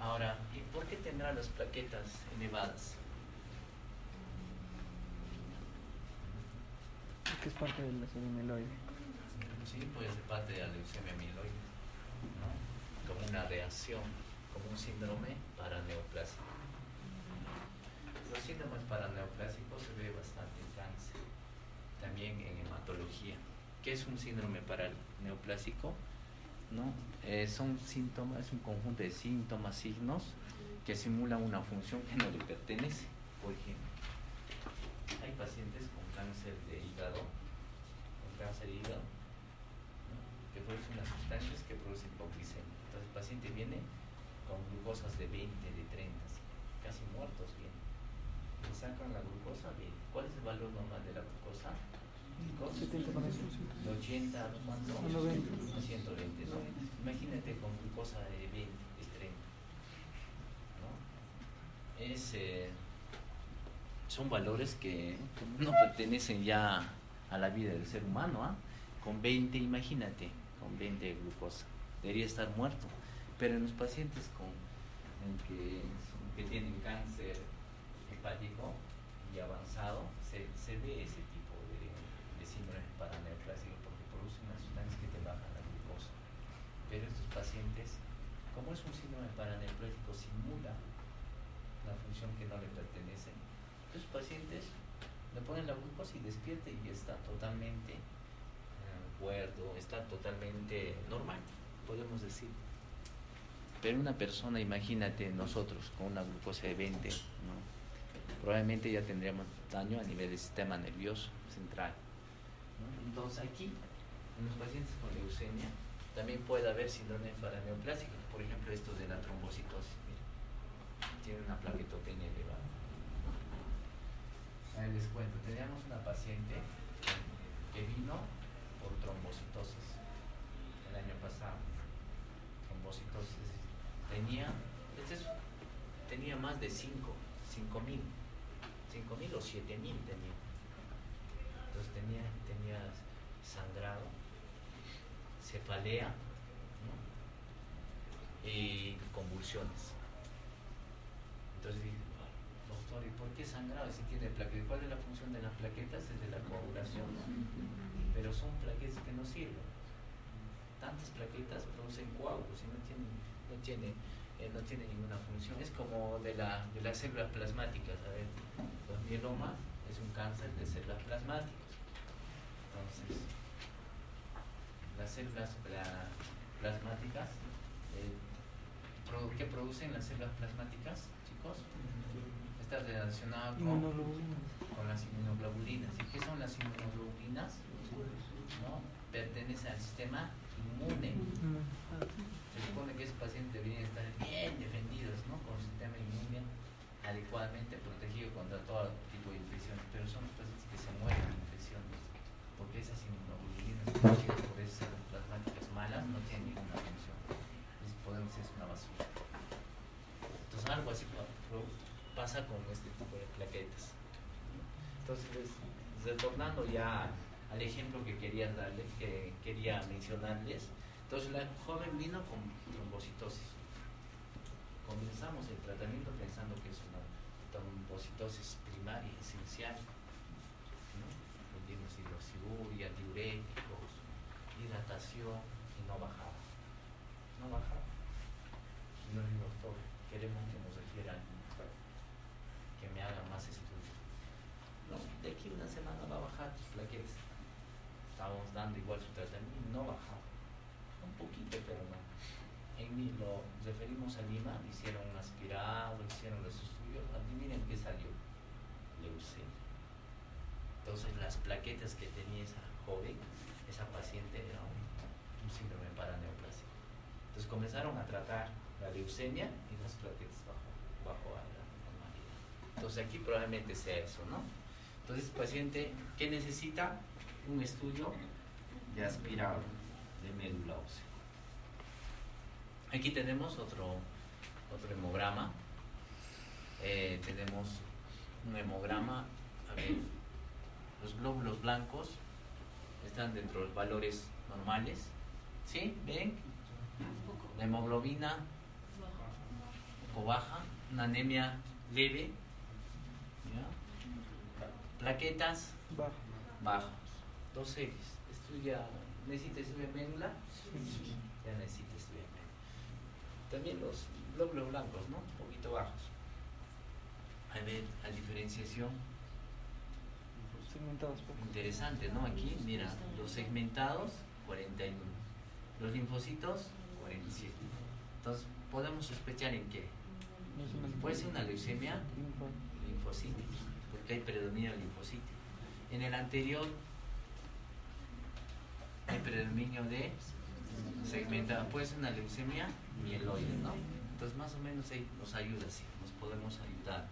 Ahora, ¿y por qué tendrá las plaquetas elevadas? Que es parte de la serie mieloide. Sí, puede ser parte de la leucemia mieloide, como una reacción, como un síndrome paraneoplásico. Los síndromes paraneoplásicos se ve bastante en cáncer, también en hematología. ¿Qué es un síndrome paraneoplásico? ¿No? Eh, son síntomas, es un conjunto de síntomas, signos que simulan una función que no le pertenece. Por ejemplo, hay pacientes con cáncer de hígado, cáncer de hígado, que producen unas sustancias que producen hipoglicemia. Entonces el paciente viene con glucosas de 20, de 30, casi muertos bien. Le sacan la glucosa bien. ¿Cuál es el valor normal de la glucosa? Chicos, 70 con eso. de 80 a ¿cuánto? A 90. A 120, ¿no? Imagínate con glucosa de 20, de 30. ¿no? Es, eh, son valores que no pertenecen ya a la vida del ser humano. ¿ah? Con 20, imagínate, con 20 de glucosa. Debería estar muerto. Pero en los pacientes con, en que, tienen cáncer hepático y avanzado, se, se ve ese tipo de, de síndrome paraneoplásico porque produce unas sustancias que te bajan la glucosa. Pero estos pacientes, como es un síndrome paraneoplásico, simula la función que no le pertenece. Estos pacientes le ponen la glucosa y despierta y está totalmente eh, cuerdo, está totalmente normal, podemos decir. Pero una persona, imagínate nosotros con una glucosa de 20, ¿no? probablemente ya tendríamos daño a nivel del sistema nervioso central. Entonces aquí, en los pacientes con leucemia, también puede haber síndrome paraneoplásico, por ejemplo esto de la trombocitosis. Mira, tiene una plaquetopenia elevada. Les cuento, teníamos una paciente que vino por trombocitosis el año pasado. Trombocitosis. Tenía, este es- tenía más de 5, 5 mil, 5 mil o 7 mil tenía. Entonces tenía, tenía sangrado, cefalea ¿no? y convulsiones. Entonces dije, "Ah, ¿y por qué sangrado si tiene plaquetas? ¿Cuál es la función de las plaquetas? Es de la coagulación. Pero son plaquetas que no sirven. Tantas plaquetas producen coágulos y no tienen, eh, ninguna función. Es como de, la, las células plasmáticas. A ver, los mielomas es un cáncer de células plasmáticas. Entonces, las células pla- plasmáticas, eh, ¿qué producen las células plasmáticas, chicos? Está relacionado con, las inmunoglobulinas. ¿Y qué son las inmunoglobulinas? ¿No? Pertenecen al sistema inmune. Se supone que ese paciente debería estar bien defendidos, ¿no? Con el sistema inmune adecuadamente protegido contra todo tipo de infecciones, pero son los pacientes que se mueren de infecciones, porque esas inmunoglobulinas producidas por esas plasmáticas malas no tienen ninguna función. Entonces podemos decir es una basura. Entonces algo así pro- pasa con este tipo de plaquetas. Entonces, les- retornando ya al ejemplo que quería darles, que quería mencionarles, entonces la joven vino con trombocitosis. Comenzamos el tratamiento pensando que es una trombocitosis primaria, esencial. ¿no? Dimos hidroxiburia, diuréticos, hidratación y no bajaba. No bajaba. No digo, doctor, queremos que nos refieran, que me hagan más estudios. No, de aquí una semana va a bajar tus plaquetas. Estábamos dando igual su tratamiento no bajaba. Un poquito, pero no. En mí lo referimos a Lima, hicieron un aspirado, hicieron los estudios, adivinen qué salió. Leucemia. Entonces las plaquetas que tenía esa joven, esa paciente era un, síndrome paraneoplásico. Entonces comenzaron a tratar la leucemia y las plaquetas bajo, bajo a la normalidad. Entonces aquí probablemente sea eso, ¿no? Entonces paciente, ¿qué necesita? Un estudio de aspirado de médula ósea. Aquí tenemos otro, otro hemograma. Eh, tenemos un hemograma. A ver, los glóbulos blancos están dentro de los valores normales. ¿Sí? ¿Ven? La hemoglobina un poco baja, una anemia leve. Plaquetas Baja. bajas. Entonces, estudia, ¿necesita estudiar médula? Sí. ya necesita estudiar médula. También los glóbulos blancos, ¿no? Un poquito bajos. A ver, la diferenciación Segmentados interesante, ¿no? Aquí, mira, los segmentados, 41. Los linfocitos, 47. Entonces, podemos sospechar en qué. Puede ser una leucemia linfocítica, hay predominio linfocítico. En el anterior hay predominio de segmentada. Puede ser una leucemia mieloide, ¿no? Entonces más o menos ahí nos ayuda, sí, nos podemos ayudar.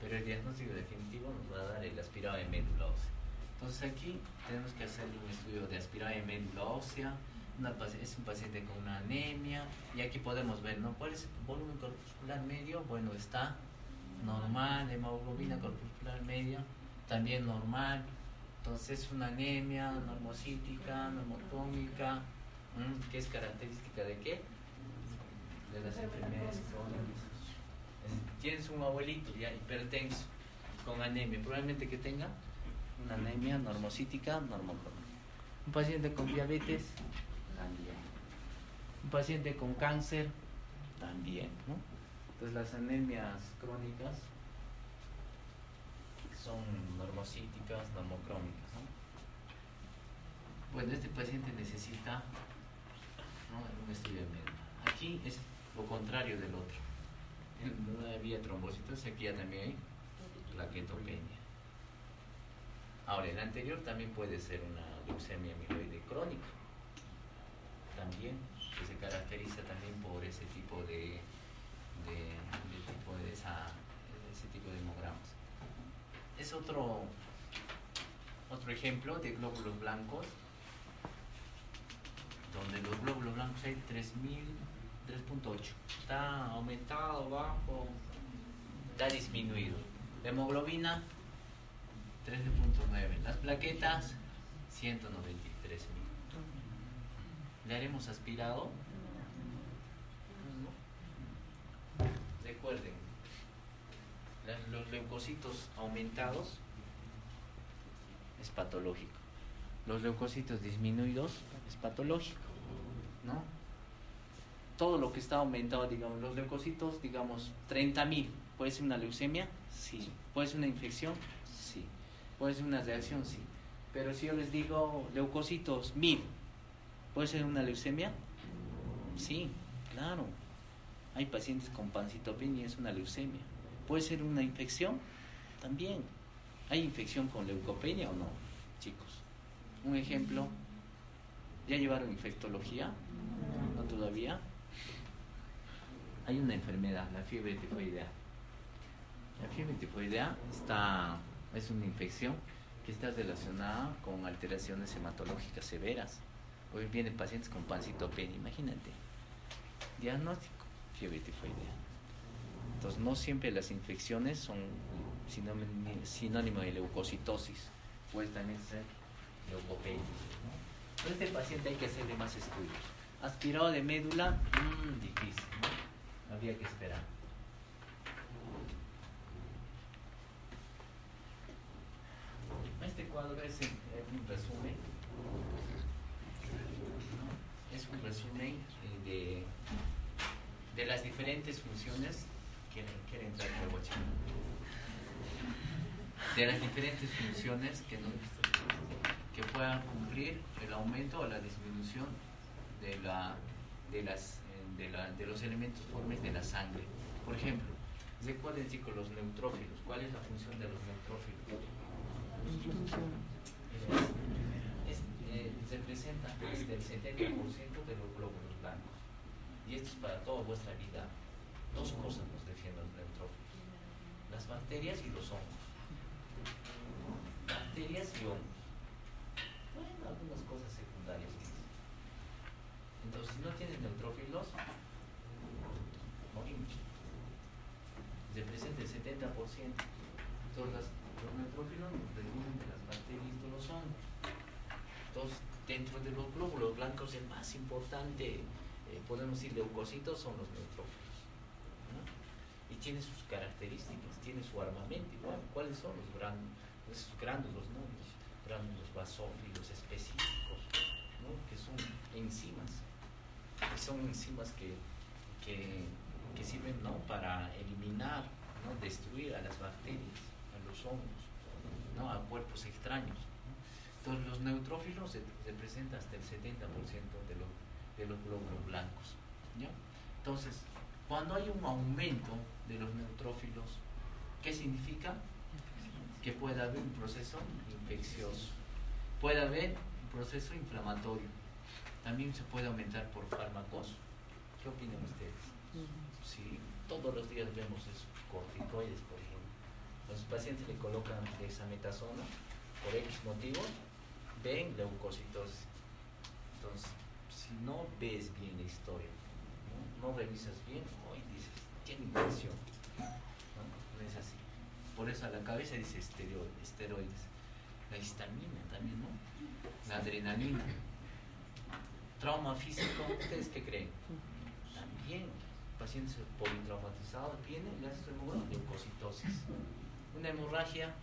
Pero el diagnóstico definitivo nos va a dar el aspirado de médula ósea. Entonces aquí tenemos que hacer un estudio de aspirado de médula ósea, es un paciente con una anemia y aquí podemos ver, ¿no? ¿Cuál es el volumen corpuscular medio? Bueno, está normal, hemoglobina corpuscular media, también normal. Entonces es una anemia normocítica, normocrónica, que es característica de qué? De las enfermedades crónicas. Tienes un abuelito ya hipertenso con anemia, probablemente que tenga una anemia normocítica, normocrónica. Un paciente con diabetes, también. Un paciente con cáncer, también. ¿no? Entonces las anemias crónicas son normocíticas, normocrónicas. ¿no? Bueno, este paciente necesita un estudio de médula. Aquí es lo contrario del otro. En una vía trombocitos, aquí ya también hay plaquetopenia. Ahora, el anterior también puede ser una leucemia amiloide crónica también, que se caracteriza también por ese tipo de, tipo de ese tipo de hemogramas. Es otro, otro ejemplo de glóbulos blancos, donde los glóbulos blancos hay 3.8. Está aumentado, bajo, está disminuido. La hemoglobina 13.9. Las plaquetas 193 mil. ¿Le haremos aspirado? Recuerden, los leucocitos aumentados es patológico. Los leucocitos disminuidos es patológico, ¿no? Todo lo que está aumentado, digamos, los leucocitos, digamos, 30.000, ¿puede ser una leucemia? Sí. ¿Puede ser una infección? Sí. ¿Puede ser una reacción? Sí. Pero si yo les digo leucocitos 1000, ¿Puede ser una leucemia? Sí, claro. Hay pacientes con pancitopenia es una leucemia. ¿Puede ser una infección? También. ¿Hay infección con leucopenia o no, chicos? Un ejemplo. ¿Ya llevaron infectología? ¿No todavía? Hay una enfermedad, la fiebre tifoidea. La fiebre tifoidea está, es una infección que está relacionada con alteraciones hematológicas severas Hoy vienen pacientes con pancitopenia, imagínate. Diagnóstico, fiebre tifoidea. Entonces, no siempre las infecciones son sinónimo de leucocitosis. Puede también ser leucopenia. ¿no? este paciente hay que hacerle más estudios. Aspirado de médula, mmm, difícil, ¿no? Habría que esperar. Este cuadro es un resumen es un resumen eh, de, las diferentes funciones que quiere entrar de las diferentes funciones que, que puedan cumplir el aumento o la disminución de, la, de, las, eh, de, los elementos formes de la sangre. Por ejemplo, recuerden chicos los neutrófilos. ¿Cuál es la función de los neutrófilos? Eh, representa hasta el 70% de los glóbulos blancos. Y esto es para toda vuestra vida. Dos cosas nos defienden los neutrófilos. Las bacterias y los hongos. Bacterias y hongos. Bueno, algunas cosas secundarias. Entonces, si no tienes neutrófilos, morimos. Representa el 70%. Entonces, los neutrófilos nos defienden de las bacterias y de los hongos. Entonces, dentro de los glóbulos blancos, el más importante, eh, podemos decir, leucocitos son los neutrófilos. Y tiene sus características, tiene su armamento. ¿Cuáles son los gránulos? Esos gránulos, ¿no? Los gránulos basófilos específicos, que son enzimas. Que son enzimas que, que, sirven ¿no? para eliminar, ¿no? destruir a las bacterias, a los hongos, ¿no? a cuerpos extraños. Entonces los neutrófilos representan hasta el 70% de, de los glóbulos blancos. Entonces, cuando hay un aumento de los neutrófilos, ¿qué significa? Que puede haber un proceso infeccioso, puede haber un proceso inflamatorio. también se puede aumentar por fármacos. ¿Qué opinan ustedes? Sí, todos los días vemos eso, corticoides, por ejemplo. Los pacientes le colocan dexametasona por X motivos, ven leucocitosis. Entonces, no ves bien la historia, no, revisas bien, hoy dices, tiene infección. ¿no? es así. Por eso a la cabeza dice esteroides. La histamina también, ¿no? La adrenalina. Trauma físico, ¿ustedes qué creen? También, pacientes politraumatizados vienen, le hacen leucocitosis. Una hemorragia,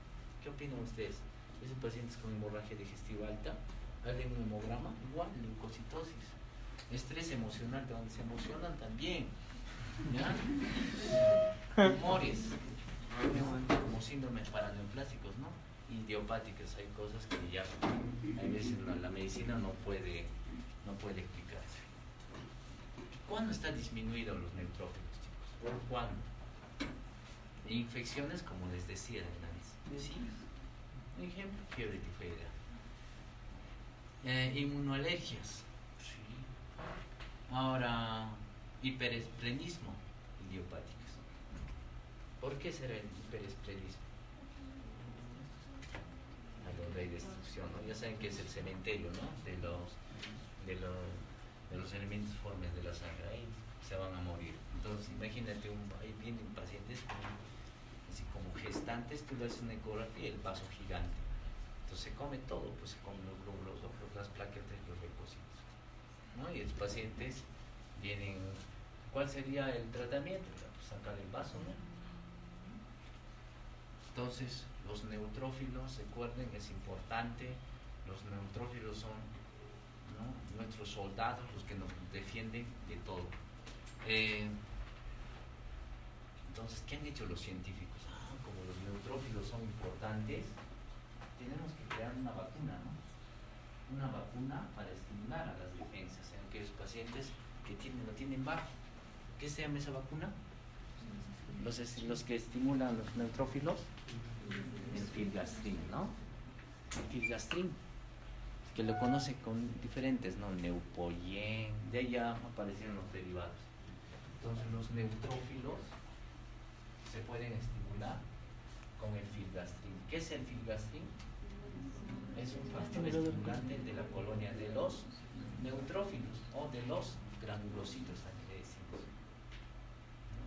¿qué opinan ustedes? Esos pacientes con hemorragia digestiva alta, hagan un hemograma, igual, leucocitosis. Estrés emocional, de donde se emocionan también. ¿Ya? Humores, como síndromes paraneoplásticos, ¿no? Idiopáticas, hay cosas que ya a veces la, la medicina no puede, no puede explicarse. ¿Cuándo está disminuido los neutrófilos, chicos? ¿Cuándo? Infecciones, como les decía, de nariz. Sí. Un ejemplo, fiebre tifoidea. Eh, inmunoalergias. Ahora, hiperesplenismo idiopáticos. ¿Por qué será el hiperesplenismo? A lo de destrucción, ¿no? Ya saben que es el cementerio, ¿no? De los, de los, de los elementos formes de la sangre. Ahí se van a morir. Entonces, imagínate, un, ahí vienen pacientes como, así como gestantes, tú le haces una ecografía, el vaso gigante. Entonces se come todo, pues se comen los glóbulos las plaquetas y los leucocitos. Y los pacientes vienen, ¿cuál sería el tratamiento? Pues sacar el vaso, ¿no? Entonces, los neutrófilos, recuerden, es importante, los neutrófilos son nuestros soldados, los que nos defienden de todo. Eh, entonces, ¿qué han dicho los científicos? Ah, como los neutrófilos son importantes, tenemos que crear una vacuna, ¿no? Una vacuna para estimular a las defensas en aquellos pacientes que tienen, lo tienen bajo. ¿Qué se llama esa vacuna? Los, es- los que estimulan los neutrófilos, el filgastrin, ¿no? El filgastrin, que lo conoce con diferentes, ¿no? Neupoyen, de allá aparecieron los derivados. Entonces los neutrófilos se pueden estimular con el filgastrin. ¿Qué es el filgastrin? Es un factor estimulante de la colonia de los neutrófilos o de los granulocitos decimos. ¿no?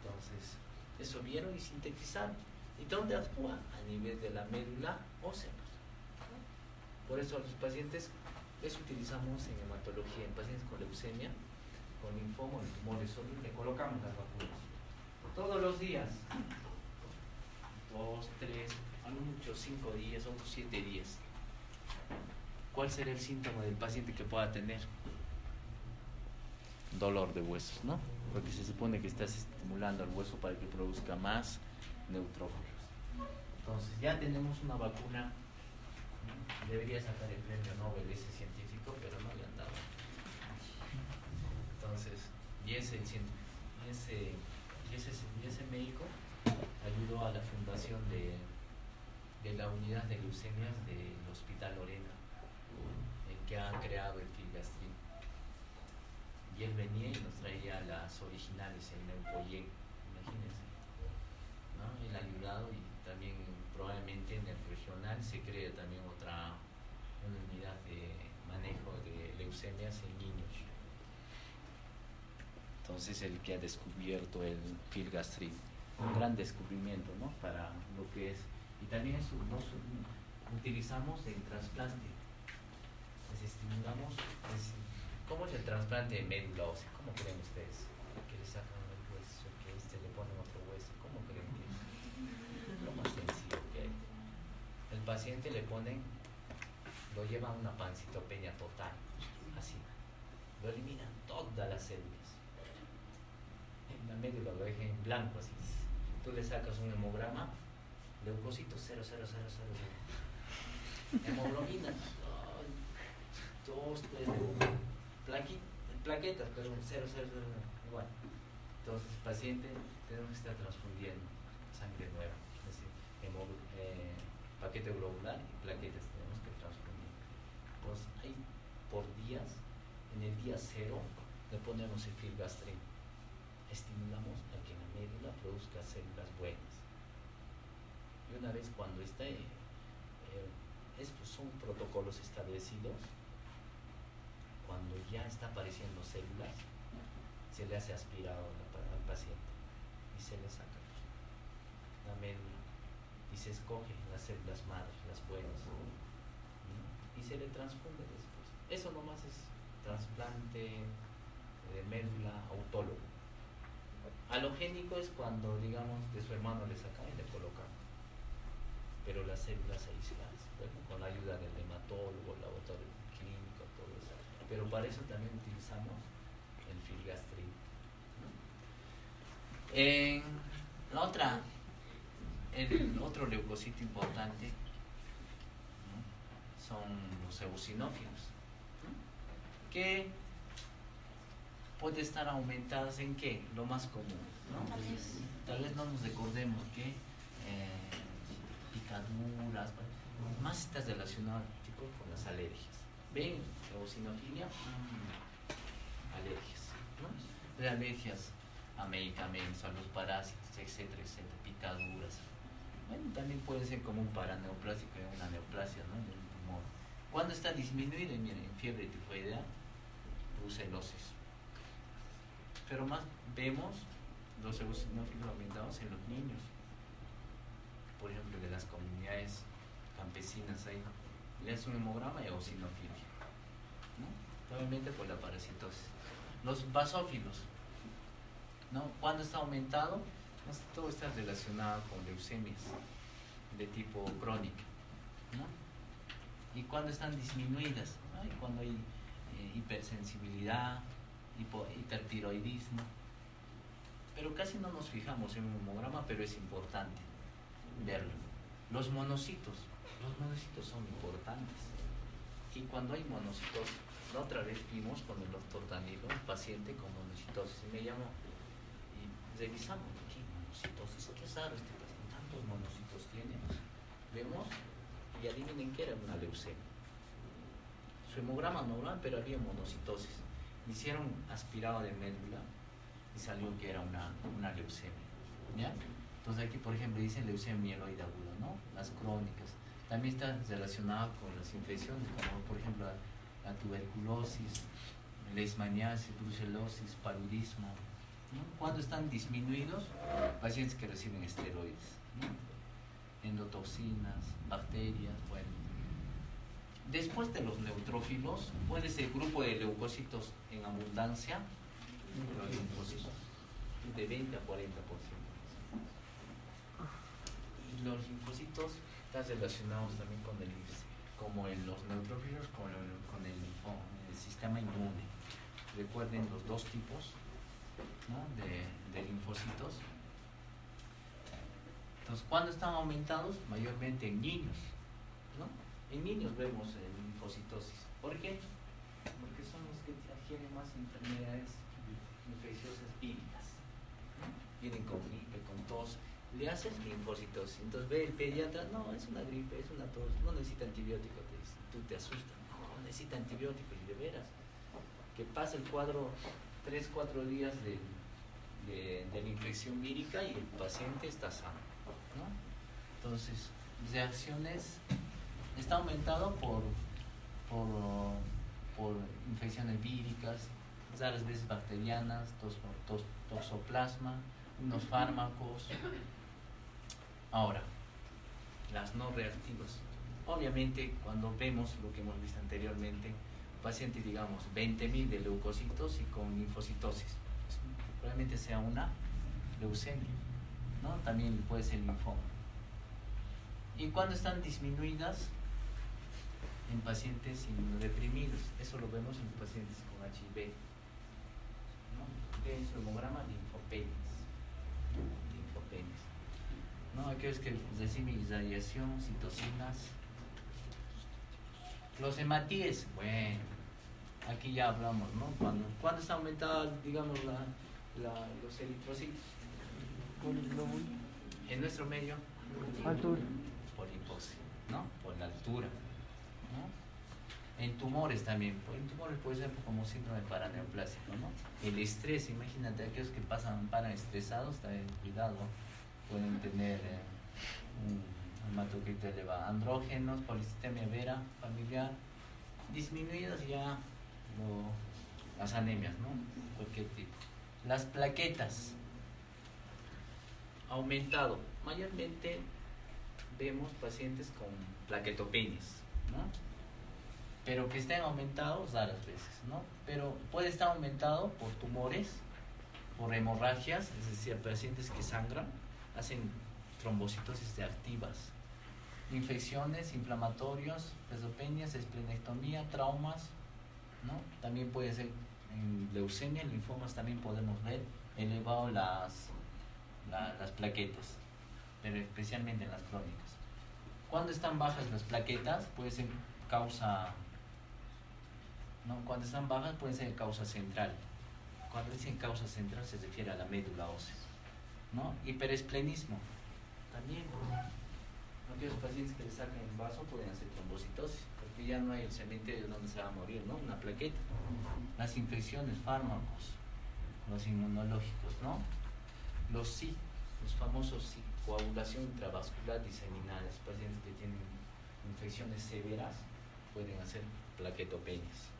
Entonces, eso vieron y sintetizaron. ¿Y dónde actúa? A nivel de la médula ósea. Por eso a los pacientes, eso utilizamos en hematología, en pacientes con leucemia, con linfoma, en tumores le colocamos las vacunas. Todos los días. Dos, tres, a lo mucho cinco días, otros siete días. ¿Cuál será el síntoma del paciente que pueda tener? Dolor de huesos, ¿no? Porque se supone que estás estimulando al hueso para que produzca más neutrófilos. Entonces, ya tenemos una vacuna. Debería sacar el premio Nobel ese científico, pero no le han dado. Entonces, y ese, médico ayudó a la fundación de, de la unidad de leucemias del Hospital Lorena, que ha creado el filgastrin. Y él venía y nos traía las originales, el Neupoyen, imagínense. ¿no? Él ha ayudado y también probablemente en el regional se cree también otra unidad de manejo de leucemias en niños. Entonces el que ha descubierto el filgastrin, un gran descubrimiento, ¿no? Para lo que es. Y también eso nos utilizamos en trasplante. Les estimulamos. es- ¿Cómo es el trasplante de médula? ¿Cómo creen ustedes? Que le sacan el hueso, que este le ponen otro hueso. ¿Cómo creen que es? Lo más sencillo que hay. El paciente le ponen, lo llevan a una pancitopenia total, así. Lo eliminan todas las células. En la médula lo dejan en blanco, así. Tú le sacas un hemograma, leucocitos 0, 0, 0, 0, 0. Hemoglobina, ay, dos, tres, plaqui- plaquetas, pero 0, 0, 0, igual. Entonces, paciente, tenemos que estar transfundiendo sangre nueva, es decir, eh, paquete globular y plaquetas tenemos que transfundir. Pues hay por días, en el día cero le ponemos el filgastrin. Estimulamos a que la médula produzca células buenas. Y una vez cuando esté, eh, estos son protocolos establecidos, cuando ya está apareciendo células, se le hace aspirado al paciente y se le saca médula y se escoge las células madres, las buenas, y se le transfunde después. Eso nomás es trasplante de médula autólogo. Halogénico es cuando, digamos, de su hermano le sacan y le colocan. Pero las células aisladas, bueno, con la ayuda del hematólogo, laboratorio. Pero para eso también utilizamos el filgastrin. En la otra el otro leucocito importante son los eosinófilos, que puede estar aumentadas en qué? Lo más común. Tal vez no nos recordemos que eh, picaduras, más está relacionado con las alergias. ¿Ven? Eosinofilia, mm, alergias. ¿no? alergias a medicamentos, a los parásitos, etcétera, etcétera, picaduras, también puede ser como un paraneoplásico y una neoplasia, ¿no? Cuando está disminuida, miren, en fiebre tifoidea, brucelosis. Pero más vemos los eosinófilos aumentados en los niños. Por ejemplo, de las comunidades campesinas ahí, le hacen un hemograma eosinofilia. ¿No? Obviamente por la parasitosis. Los basófilos, ¿no? Cuando está aumentado, todo está relacionado con leucemias de tipo crónica. Y cuando están disminuidas, cuando hay eh, hipersensibilidad, hipertiroidismo. Pero casi no nos fijamos en un hemograma, pero es importante verlo. Los monocitos, los monocitos son importantes. Y cuando hay monocitos, la otra vez vimos con el doctor Danilo, un paciente con monocitosis, y me llamó, y revisamos monocitosis. Qué raro este paciente, tantos monocitos tiene. Vemos y adivinen que era una leucemia. Su hemograma normal, pero había monocitosis. Hicieron aspirado de médula y salió que era una, una leucemia. ¿ya? Entonces aquí, por ejemplo, dice leucemia mieloide aguda, ¿no? Las crónicas. También está relacionado con las infecciones, como por ejemplo la, tuberculosis, leishmaniasis, brucelosis, paludismo, cuando están disminuidos, pacientes que reciben esteroides, endotoxinas, bacterias, bueno. Después de los neutrófilos, puede ser grupo de leucocitos en abundancia, los de 20 a 40%. Y los linfocitos están relacionados también con el como en los neutrófilos, con el sistema inmune. Recuerden los dos tipos, de, linfocitos. Entonces, ¿cuándo están aumentados? Mayormente en niños. ¿no? En niños vemos linfocitosis. ¿Por qué? Porque son los que adquieren más enfermedades infecciosas víricas. Vienen con gripe, con tos, le hacen linfocitosis. Entonces ve el pediatra, no, es una gripe, es una tos, no necesita antibiótico. Te, tú te asustas, no, necesita antibiótico y de veras. Que pasa el cuadro 3, 4 días de, la infección vírica y el paciente está sano. Entonces, reacciones está aumentado por, por, infecciones víricas, raras veces bacterianas, toxoplasma, unos fármacos. Ahora, las no reactivas. Obviamente, cuando vemos lo que hemos visto anteriormente, paciente, digamos, 20.000 de leucocitos y con linfocitosis. Probablemente sea una leucemia, ¿no? También puede ser linfoma. ¿Y cuando están disminuidas? En pacientes inmunodeprimidos. Eso lo vemos en pacientes con HIV. ¿no? En su hemograma, linfopenias. ¿No? Aquellos que reciben radiación, citocinas. Los hematíes, bueno, aquí ya hablamos, ¿no? Cuando, ¿Cuándo está aumentada, digamos, la, los eritrocitos? En nuestro medio. Altura. Por hipoxia, ¿no? Por la altura. ¿no? En tumores también, pues, en tumores puede ser como síndrome paraneoplásico, ¿no? El estrés, imagínate, aquellos que pasan para estresados, también cuidado, pueden tener eh, un hematocrito elevado, andrógenos, policitemia vera, familiar, disminuidas ya las anemias, ¿no? Cualquier tipo. Las plaquetas, aumentado, mayormente vemos pacientes con plaquetopenias, ¿no? Pero que estén aumentados raras veces, ¿no? Pero puede estar aumentado por tumores, por hemorragias, es decir, pacientes que sangran, hacen trombocitosis activas, infecciones, inflamatorios, pesopenias, esplenectomía, traumas, ¿no? También puede ser en leucemia, linfomas también podemos ver elevado las, las plaquetas, pero especialmente en las crónicas. Cuando están bajas las plaquetas, puede ser causa, no, cuando están bajas puede ser causa central. Cuando dicen causa central se refiere a la médula ósea. ¿No? Hiperesplenismo, también. Aquellos pacientes que les sacan el vaso pueden hacer trombocitosis, porque ya no hay el cementerio donde se va a morir, ¿no? Una plaqueta. Las infecciones, fármacos, los inmunológicos, ¿no? Los sí, los famosos sí coagulación intravascular diseminada. Los pacientes que tienen infecciones severas pueden hacer plaquetopenias.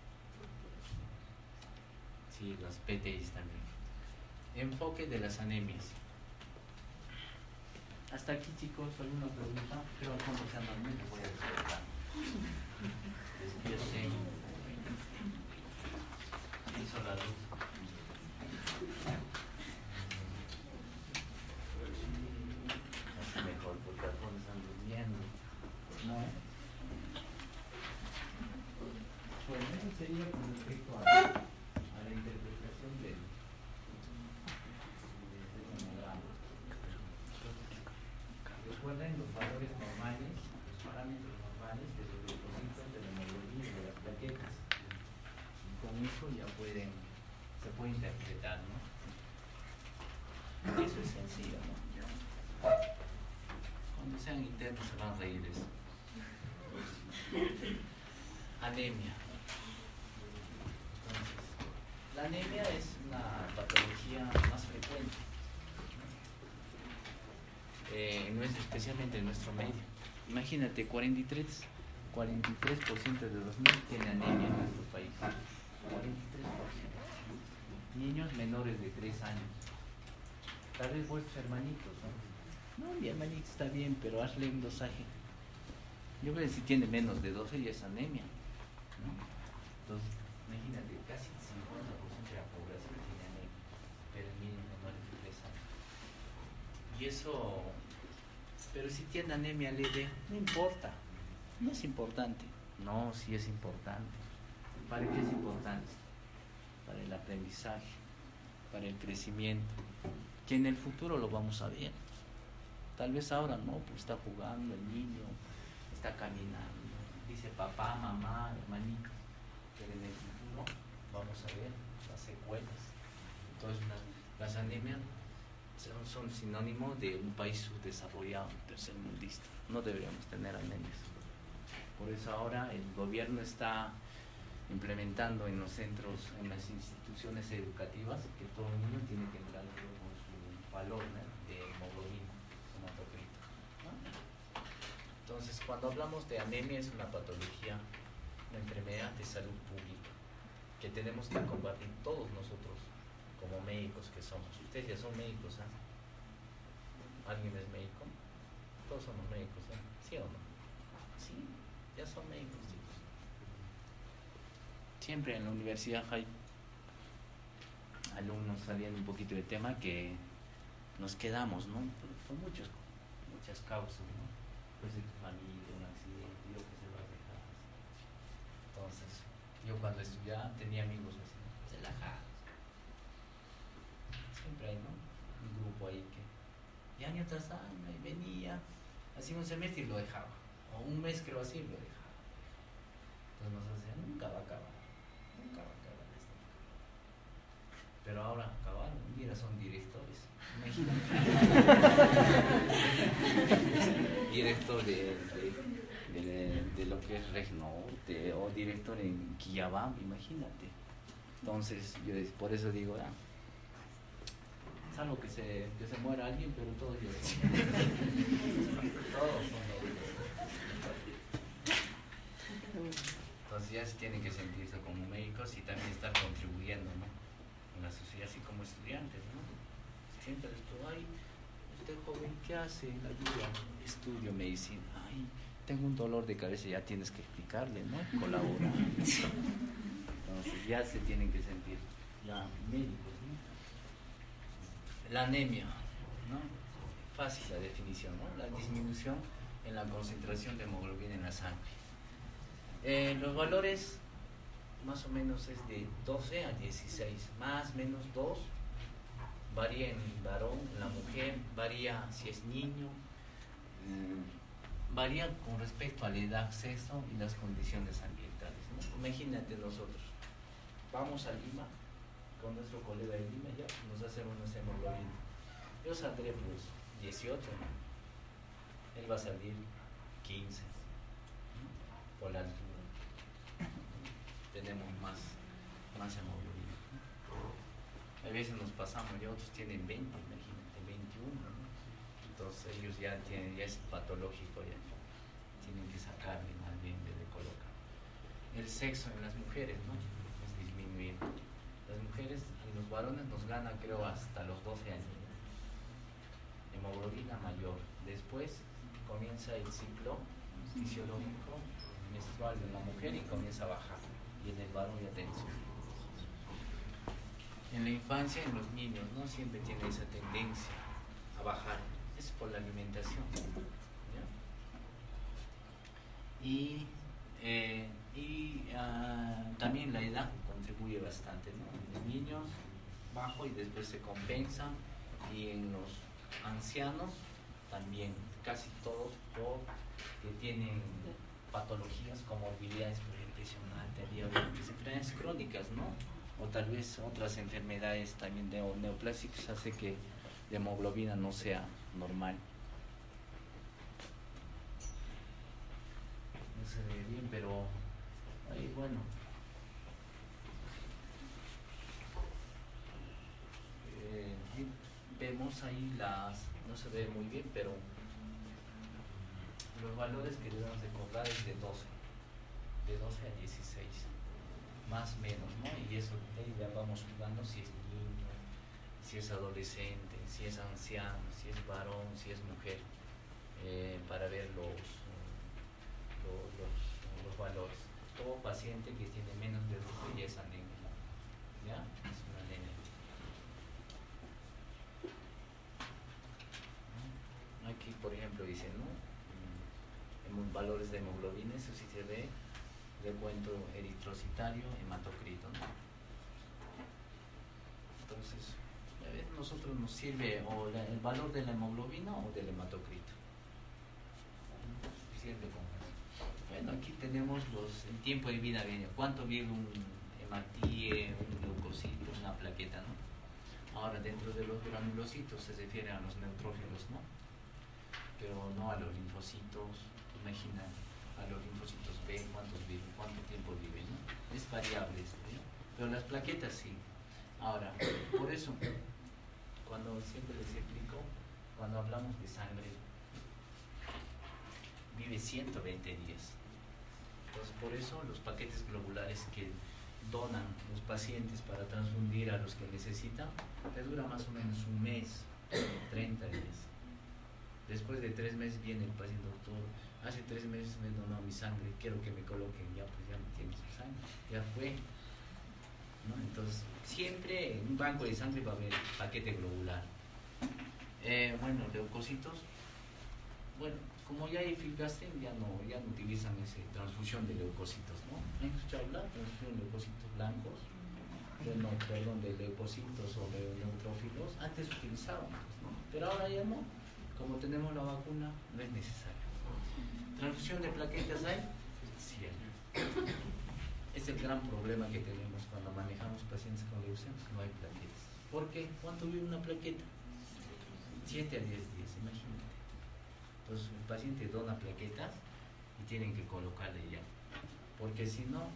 Sí, las PTIs también. Enfoque de las anemias. Hasta aquí, chicos, ¿alguna pregunta? Que cuando sean dormidos les voy a despertar. Despierten. Hizo la luz. Especialmente en nuestro medio. Imagínate, 43, 43% de los niños tienen anemia en nuestro país. 43%. Niños menores de 3 años. Tal vez vuestros hermanitos, ¿no? No, mi hermanito está bien, pero hazle un dosaje. Yo creo que si tiene menos de 12 ya es anemia. Entonces, imagínate, casi el 50% de la población tiene anemia, pero el mínimo menor de 3 años. Y eso, anemia leve, no importa, no es importante. No, sí es importante. ¿Para qué es importante? Para el aprendizaje, para el crecimiento, que en el futuro lo vamos a ver. Tal vez ahora no, pues está jugando el niño, está caminando dice papá, mamá, hermanito, pero en el futuro vamos a ver las secuelas. Entonces las, anemias son, sinónimo de un país subdesarrollado, tercermundista. No deberíamos tener anemias. Por eso ahora el gobierno está implementando en los centros, en las instituciones educativas, que todo el mundo tiene que entrar con su valor de hemoglobina entonces, cuando hablamos de anemia es una patología, una enfermedad de salud pública que tenemos que combatir todos nosotros como médicos que somos. Ustedes ya son médicos, ¿ah? ¿Alguien es médico? Todos somos médicos, ¿eh? ¿Sí o no? Sí, ya son médicos, chicos. Siempre en la universidad hay alumnos saliendo un poquito de tema que nos quedamos, ¿no? Por, muchas, muchas causas, ¿no? Pues de tu familia, un accidente, lo que se va a dejar. Entonces, yo cuando estudiaba tenía amigos así, relajados. Siempre hay, ¿no? Un grupo ahí que, y año tras año, y venía, así un semestre y lo dejaba. O un mes creo así y lo dejaba. Entonces nos decían, nunca va a acabar, nunca va a acabar esto. Pero ahora acabaron, mira, son directores. Imagínate. director de, de, de lo que es Regnorte o director en Quillabam, imagínate. Entonces, yo por eso digo, ah, salvo que se, que se muera alguien, pero todos ellos son Todos son nobles. Entonces ya se tienen que sentirse como médicos y también estar contribuyendo ¿no? en la sociedad, así como estudiantes. ¿no? Siempre digo, ay, usted joven, ¿qué hace en la vida? Estudio medicina. Ay, tengo un dolor de cabeza, ya tienes que explicarle, ¿no? Colaborar. Entonces ya se tienen que sentir ya médicos. La anemia, ¿no? Fácil la definición, ¿no? La disminución en la concentración de hemoglobina en la sangre. Eh, los valores más o menos es de 12 a 16, más menos 2, varía en el varón, en la mujer, varía si es niño, mm, varía con respecto a la edad, sexo y las condiciones ambientales. Imagínate nosotros, vamos a Lima con nuestro colega de Lima, ya nos hacemos nuestra hemoglobina. Yo saldré pues 18, ¿no? él va a salir 15 ¿no? por la altura. Tenemos más, más hemoglobina. A veces nos pasamos y otros tienen 20, imagínate, 21. ¿no? Entonces ellos ya tienen, ya es patológico, ya tienen que sacarle más bien de le colocan. El sexo en las mujeres, ¿no? Es disminuyendo. Las mujeres, en los varones nos gana creo hasta los 12 años. Hemoglobina mayor. Después comienza el ciclo fisiológico menstrual de la mujer y comienza a bajar. Y en el varón ya tensión. En la infancia, en los niños, ¿no? Siempre tiene esa tendencia a bajar. Es por la alimentación. Y, eh, y ah, también la edad contribuye bastante. ¿no? En los niños bajo y después se compensa. Y en los ancianos también, casi todos por que tienen patologías, comorbilidades, diabetes, enfermedades crónicas, ¿no? O tal vez otras enfermedades también de neoplásicos hace que la hemoglobina no sea normal. No se ve bien, pero ahí bueno. Eh, vemos ahí las, no se ve muy bien, pero los valores que debemos de cobrar es de 12, de 12 a 16, más menos, ¿no? Y eso ahí ya vamos jugando si es niño, si es adolescente, si es anciano, si es varón, si es mujer, eh, para ver los, los, los, los valores. Todo paciente que tiene menos de 12 ya es anémico, ¿ya? Es una anemia. Aquí, por ejemplo, dice, ¿no? En valores de hemoglobina, eso sí se ve, de cuento eritrocitario, hematocrito, ¿no? Entonces, a nosotros nos sirve o el valor de la hemoglobina o del hematocrito. Sirve con eso. Bueno, aquí tenemos los, el tiempo de vida, viene, cuánto vive un hematíe, un leucocito, una plaqueta, ¿no? Ahora, dentro de los granulocitos se refiere a los neutrófilos, ¿no? Pero no a los linfocitos, imagina a los linfocitos B, cuántos viven, cuánto tiempo viven, ¿no? Es variable esto, ¿no? Pero las plaquetas sí. Ahora, por eso, cuando siempre les explico, cuando hablamos de sangre, vive 120 días. Entonces, por eso los paquetes globulares que donan los pacientes para transfundir a los que necesitan, les dura más o menos un mes, 30 días. Después de tres meses viene el paciente, doctor, hace tres meses me donó mi sangre, quiero que me coloquen, ya pues ya no tiene su sangre, ya fue. Entonces, siempre en un banco de sangre va a haber paquete globular. Eh, bueno, leucocitos, bueno, como ya hay filtraste, ya no, ya no utilizan esa transfusión de leucocitos, ¿no? ¿Han escuchado hablar? Transfusión de leucocitos blancos, de, no, perdón, de leucocitos o de neutrófilos, antes utilizaban, ¿no? pero ahora ya no, como tenemos la vacuna, no es necesario. ¿Transfusión de plaquetas hay? Sí hay. Es el gran problema que tenemos cuando manejamos pacientes con leucemias, no hay plaquetas. ¿Por qué? ¿Cuánto vive una plaqueta? 7 a 10 días, imagínate. Entonces el paciente dona plaquetas y tienen que colocarle ya. Porque si no,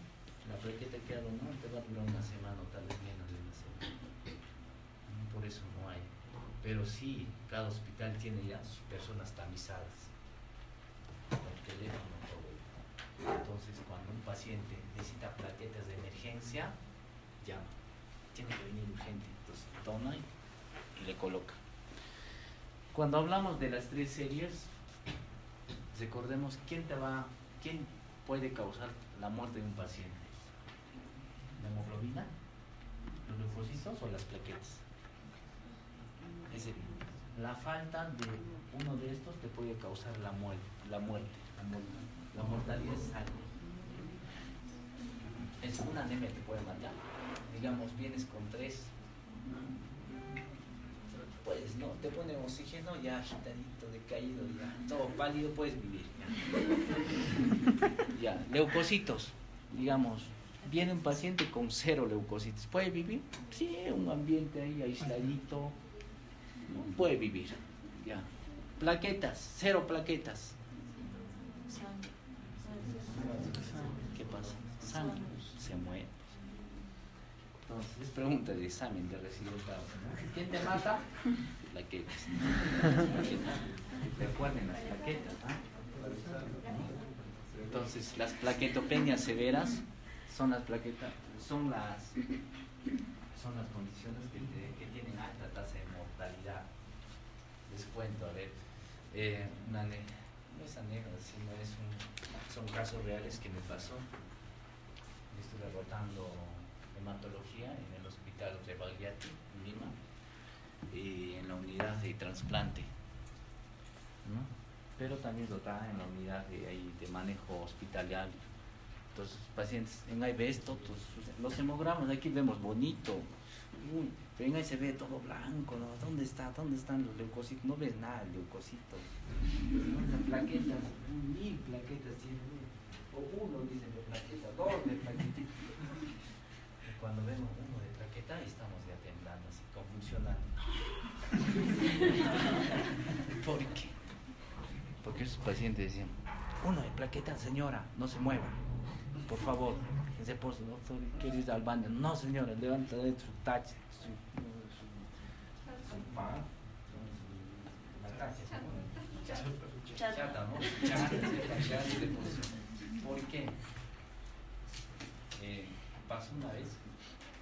la plaqueta que hago no te va a durar una semana o tal vez menos de una semana. Por eso no hay. Pero sí, cada hospital tiene ya sus personas tamizadas. Con teléfono, todo. Entonces, cuando un paciente necesita plaquetas de emergencia, llama. Tiene que venir urgente. Entonces, dona y, le coloca. Cuando hablamos de las tres series, recordemos quién te va, quién puede causar la muerte de un paciente. ¿La hemoglobina? ¿Los leucocitos o las plaquetas? La falta de uno de estos te puede causar la muerte, la muerte, la, mortalidad es algo. Es una anemia te puede matar. Digamos, vienes con tres. Pues no, te pone oxígeno ya agitadito, decaído, ya todo pálido, puedes vivir. Ya, ya. leucocitos, digamos, viene un paciente con cero leucocitos, ¿puede vivir? Sí, un ambiente ahí aisladito, ¿no? puede vivir. Ya. Plaquetas, cero plaquetas. ¿Qué pasa? Sangre, se muere. Entonces, es pregunta de examen de. ¿no? ¿Quién te mata? Plaquetas. Recuerden las plaquetas. Entonces, las plaquetopenias severas son las plaquetas, son las, son las condiciones que, te- que tienen alta tasa de mortalidad. Les cuento, a ver, eh, una no es anécdota, sino es un, son casos reales que me pasó. Estuve rotando hematología en el hospital de Bagliati, en Lima, y en la unidad de trasplante. Pero también rotaba en la unidad de, manejo hospitalario. Entonces, pacientes, en ahí ves todos sus- los hemogramas, aquí vemos bonito. Uy, en ahí se ve todo blanco, ¿no? ¿Dónde está? ¿Dónde están los leucocitos? No ves nada leucocitos. Las plaquetas, mil plaquetas tienen. O uno dice de plaqueta, dos de plaqueta. Y cuando vemos uno de plaqueta, estamos ya temblando, así, convulsionando. ¿Por qué? Porque esos pacientes decían, uno de plaqueta, señora, no se mueva, por favor. Ese pozo, doctor, quiere ir al baño. No, señora, levanta de su tacha, su, su, su pan, chata, ¿no? ¿Por qué? Eh, pasó una vez,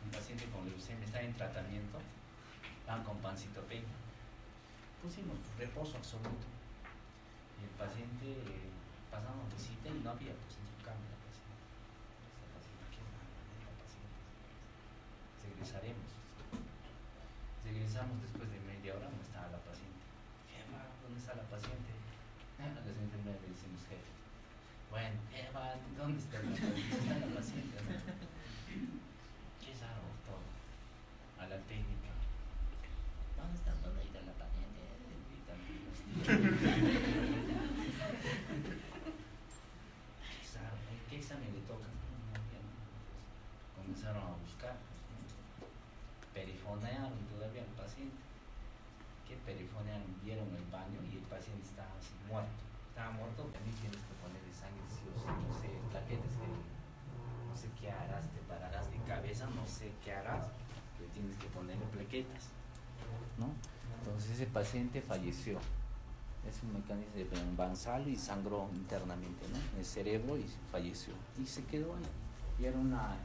un paciente con leucemia está en tratamiento, estaban con pancitopenia. Pusimos reposo absoluto. Y el paciente, eh, pasamos visita y no había pues en su cama la paciente. Esa paciente, qué mala manera, la paciente. Regresaremos. Regresamos después de media hora, no estaba la paciente. Eva, ¿dónde está la paciente? A las enfermeras le decimos jefe. Bueno, Eva, ¿dónde está la paciente? Está la paciente, ¿no? Qué raro todo. A la técnica. ¿Dónde está? ¿Dónde está la paciente? Qué raro, ¿eh? ¿Qué examen le toca? No, ya no. Comenzaron a buscar. Perifonearon todavía al paciente. ¿Qué perifonearon? Vieron el baño y el paciente estaba así, muerto. Estaba muerto, también tienes que ponerle sangre, sí o sí, no sé, plaquetas que no sé qué harás, te pararás de cabeza, no sé qué harás, pero tienes que ponerle plaquetas. ¿no? Entonces ese paciente falleció. Es un mecanismo de Banzalo y sangró internamente ¿no? en el cerebro y falleció. Y se quedó ahí. Y era una,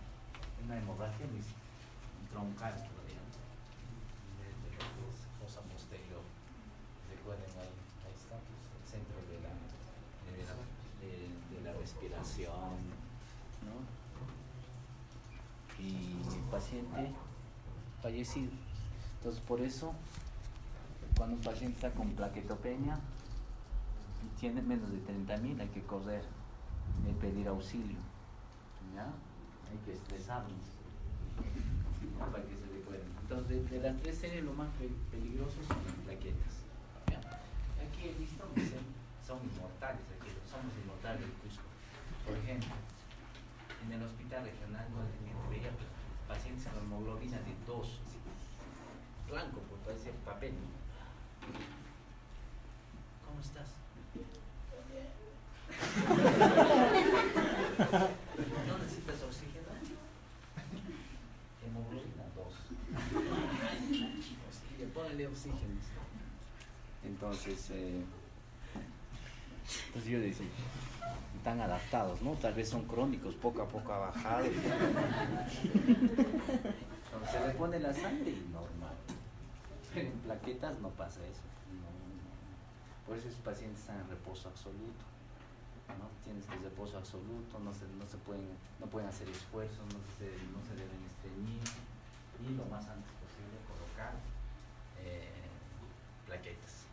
una hemorragia troncal todavía. De, la fosa posterior. Recuerden ahí, ahí está pues, el centro de la, de la, de- de la respiración. ¿no? Y el paciente fallecido. Entonces, por eso, cuando un paciente está con plaquetopenia y tiene menos de 30.000 hay que correr y pedir auxilio. ¿Ya? Hay que estresarnos para que se recuerden. Entonces, de, las tres series, lo más pe- peligroso son las plaquetas. Aquí he visto que son, inmortales, aquí somos inmortales del Cusco. Por ejemplo, en el hospital regional no veía pacientes con hemoglobina de 2, así, blanco, pues parece papel. ¿Cómo estás? ¿No necesitas oxígeno? Hemoglobina 2. Oxígeno, ponle oxígeno. Entonces, eh, entonces yo decía, están adaptados, ¿no? Tal vez son crónicos, poco a poco ha bajado. Entonces se le pone la sangre y normal. Pero en plaquetas no pasa eso. Por eso esos pacientes están en reposo absoluto. ¿no? Tienes que reposo absoluto, no se, no se pueden, no pueden hacer esfuerzos, no se, no se deben estreñir y lo más antes posible colocar eh, plaquetas.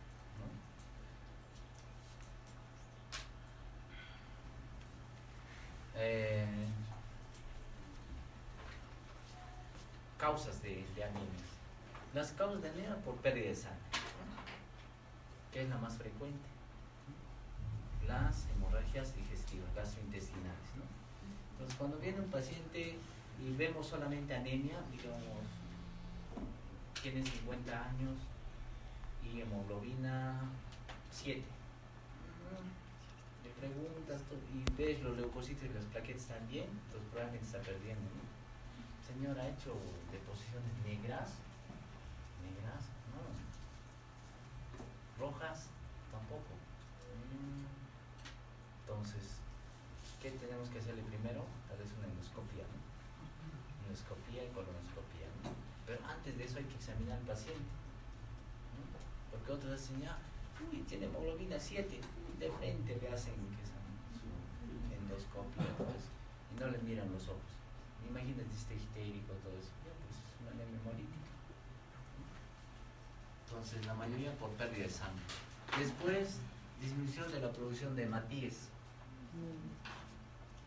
Eh, causas de, de anemias. Las causas de anemia por pérdida de sangre, es la más frecuente. Las hemorragias digestivas, gastrointestinales. ¿no? Entonces, cuando viene un paciente y vemos solamente anemia, digamos, tiene 50 años y hemoglobina 7. Le preguntas y ves los leucocitos y las plaquetas están bien, entonces probablemente está perdiendo. ¿no? Señor, ¿ha hecho deposiciones? Negras, no. Rojas, tampoco. Entonces, ¿qué tenemos que hacerle primero? Tal vez una endoscopia, ¿no? Endoscopia y colonoscopia, ¿no? Pero antes de eso hay que examinar al paciente. ¿no? Porque otros dicen, ya, uy, tiene hemoglobina 7, de frente le hacen que es su endoscopia todo eso, y no le miran los ojos. Imagínate este histérico, todo eso. Ya, pues es una hemolítica. Entonces, la mayoría por pérdida de sangre. Después, disminución de la producción de hematíes.